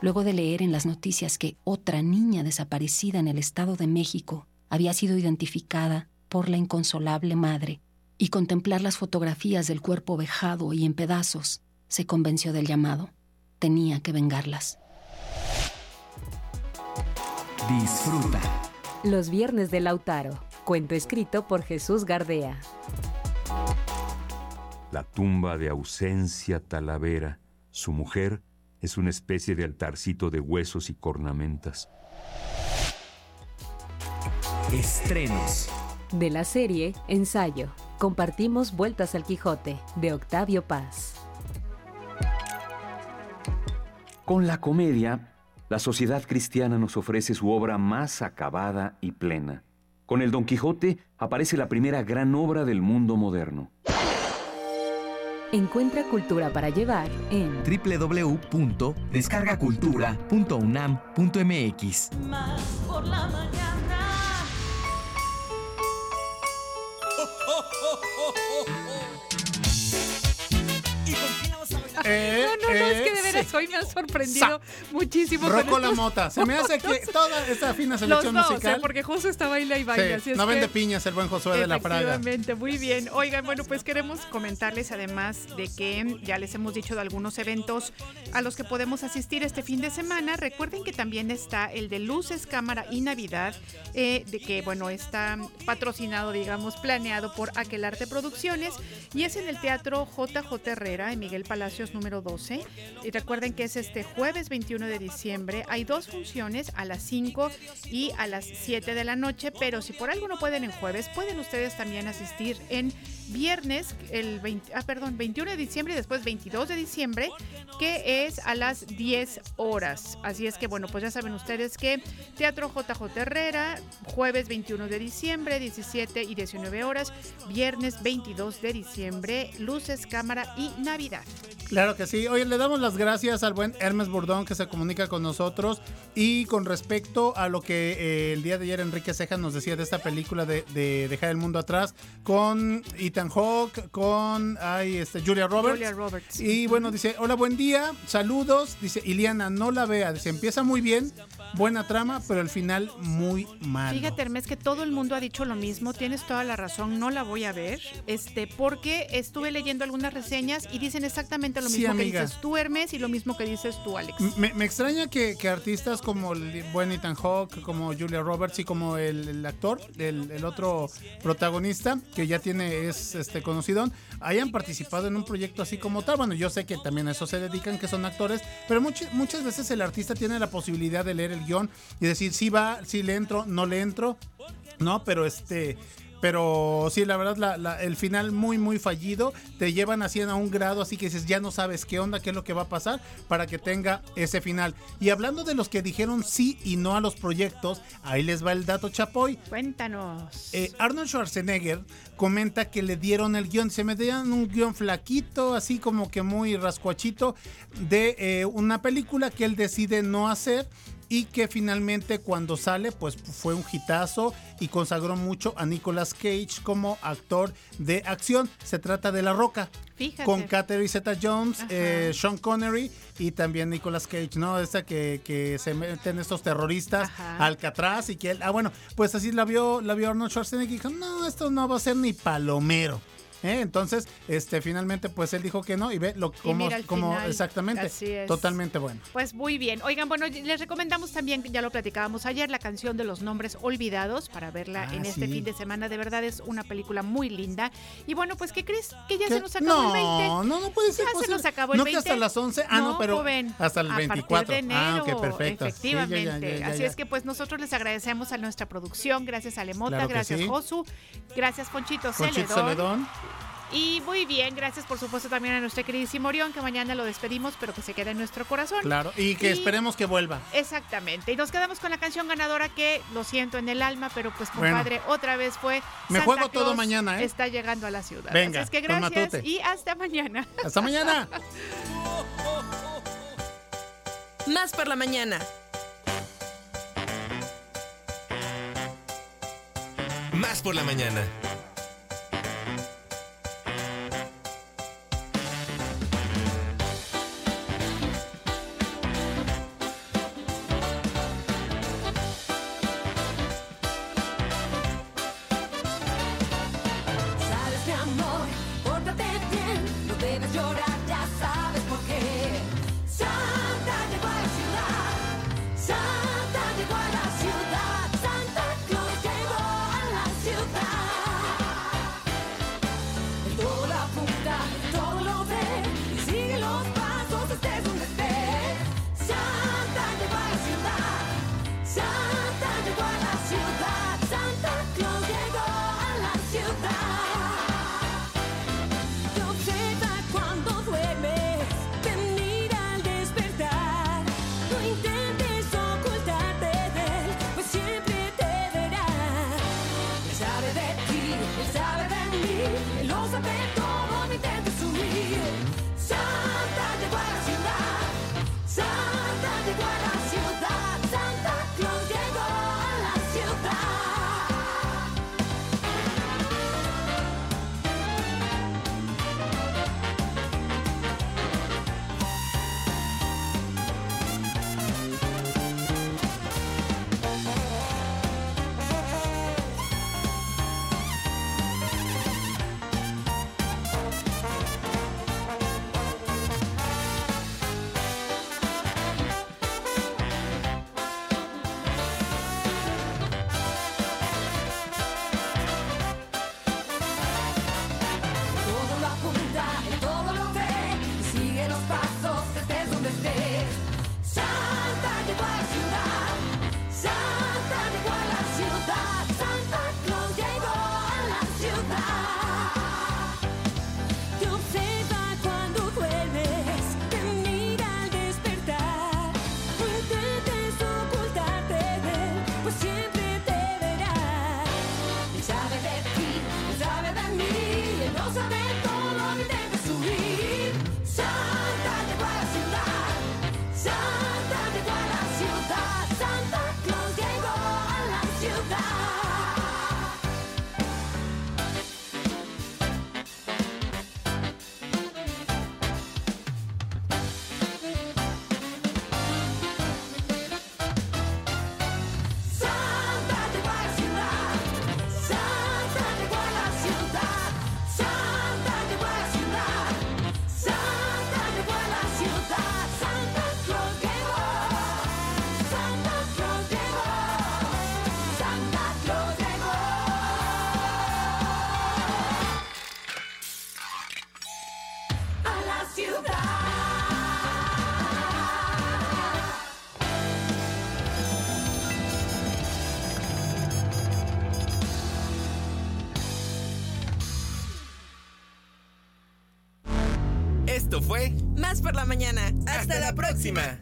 Luego de leer en las noticias que otra niña desaparecida en el Estado de México había sido identificada por la inconsolable madre y contemplar las fotografías del cuerpo vejado y en pedazos, se convenció del llamado. Tenía que vengarlas. Disfruta. Los viernes de Lautaro. Cuento escrito por Jesús Gardea. La tumba de ausencia Talavera, su mujer, es una especie de altarcito de huesos y cornamentas. Estrenos. De la serie Ensayo. Compartimos Vueltas al Quijote, de Octavio Paz. Con la comedia, la sociedad cristiana nos ofrece su obra más acabada y plena. Con el Don Quijote aparece la primera gran obra del mundo moderno. Encuentra cultura para llevar en www.descargacultura.unam.mx. Más por la mañana. Eh, no, no, no, es que hoy me han sorprendido muchísimo. con Rocco La Mota. Se me hace que toda esta fina Los selección dos, musical. ¿eh? porque José está baila y baila. Sí, así es no que- vende piñas el buen Josué de la Fraga. Efectivamente, muy bien. Oigan, bueno, pues queremos comentarles además de que ya les hemos dicho de algunos eventos a los que podemos asistir este fin de semana. Recuerden que también está el de Luces, Cámara y Navidad, eh, de que, bueno, está patrocinado, digamos, planeado por Aquelarte Producciones y es en el Teatro JJ Herrera, en Miguel Palacios número 12. Y recuerden que es este jueves 21 de diciembre. Hay dos funciones a las 5 y a las 7 de la noche, pero si por algo no pueden en jueves, pueden ustedes también asistir en viernes, el 20, ah, perdón, 21 de diciembre y después 22 de diciembre, que es a las 10 horas. Así es que, bueno, pues ya saben ustedes que Teatro JJ Herrera, jueves 21 de diciembre, 17 y 19 horas, viernes 22 de diciembre, luces, cámara y Navidad. Claro que sí. Oye, le damos las gracias gracias al buen Hermes Burdón que se comunica con nosotros. Y con respecto a lo que eh, el día de ayer Enrique Ceja nos decía de esta película de, de Dejar el Mundo Atrás, con Ethan Hawke, con ay, este, Julia Roberts. Julia Roberts. Y bueno, dice, hola, buen día, saludos. Dice, Iliana, no la vea. Dice, empieza muy bien, buena trama, pero el final muy mal. Fíjate, Hermes, que todo el mundo ha dicho lo mismo. Tienes toda la razón. No la voy a ver. Este, porque estuve leyendo algunas reseñas y dicen exactamente lo Sí, mismo que dices tú, Hermes, y lo mismo que dices tú, Alex. Me, me extraña que, que artistas como el buen Ethan Hawke, como Julia Roberts y como el, el actor, el, el otro protagonista, que ya tiene, es este conocido, hayan participado en un proyecto así como tal. Bueno, yo sé que también a eso se dedican, que son actores, pero muchas muchas veces el artista tiene la posibilidad de leer el guion y decir si va, si le entro, no le entro. No, pero este. Pero sí, la verdad, la- la- el final muy, muy fallido. Te llevan así a un grado, así que dices, ya no sabes qué onda, qué es lo que va a pasar para que tenga ese final. Y hablando de los que dijeron sí y no a los proyectos, ahí les va el dato chapoy. Cuéntanos. Eh, Arnold Schwarzenegger comenta que le dieron el guion, se me dieron un guion flaquito, así como que muy rascuachito, de eh, una película que él decide no hacer y que finalmente cuando sale pues fue un hitazo y consagró mucho a Nicolas Cage como actor de acción. Se trata de La Roca. Fíjate. Con Catherine Zeta Jones, eh, Sean Connery y también Nicolas Cage, ¿no? Esa que, que se meten estos terroristas Ajá. Alcatraz y que él, ah bueno, pues así la vio, la vio Arnold Schwarzenegger y dijo, no, esto no va a ser ni palomero. ¿Eh? Entonces, este, finalmente, pues él dijo que no y ve lo como, final. exactamente, Así es. totalmente bueno. Pues muy bien. Oigan, bueno, les recomendamos también, ya lo platicábamos ayer, la canción de los nombres olvidados para verla Ah, en este sí. fin de semana. De verdad es una película muy linda. Y bueno, pues, ¿qué crees? Que ya ¿Qué? se nos acabó el 20. No, no, no puede ser Ya se posible. nos acabó el ¿No 20. que hasta las 11? Ah, no, pero joven, hasta el a 24. partir de Ah, enero, ok, perfecto. Sí, ya, ya, Efectivamente. ya, Así es que pues nosotros les agradecemos a nuestra producción. Gracias a Lemota, Claro gracias sí. Josu, gracias Ponchito, Conchito Celedón. Celedón. Y muy bien, gracias por supuesto también a nuestro queridísimo Orión, que mañana lo despedimos, pero que se quede en nuestro corazón. Claro, y que esperemos que vuelva. Exactamente. Y nos quedamos con la canción ganadora que lo siento en el alma, pero pues Bueno. compadre, otra vez fue. Me Santa juego todo mañana, ¿eh? Está llegando a la ciudad. Venga, Así es que gracias y hasta mañana. Hasta mañana. Más por la mañana. Más por la mañana. Mañana. Hasta, Hasta la próxima.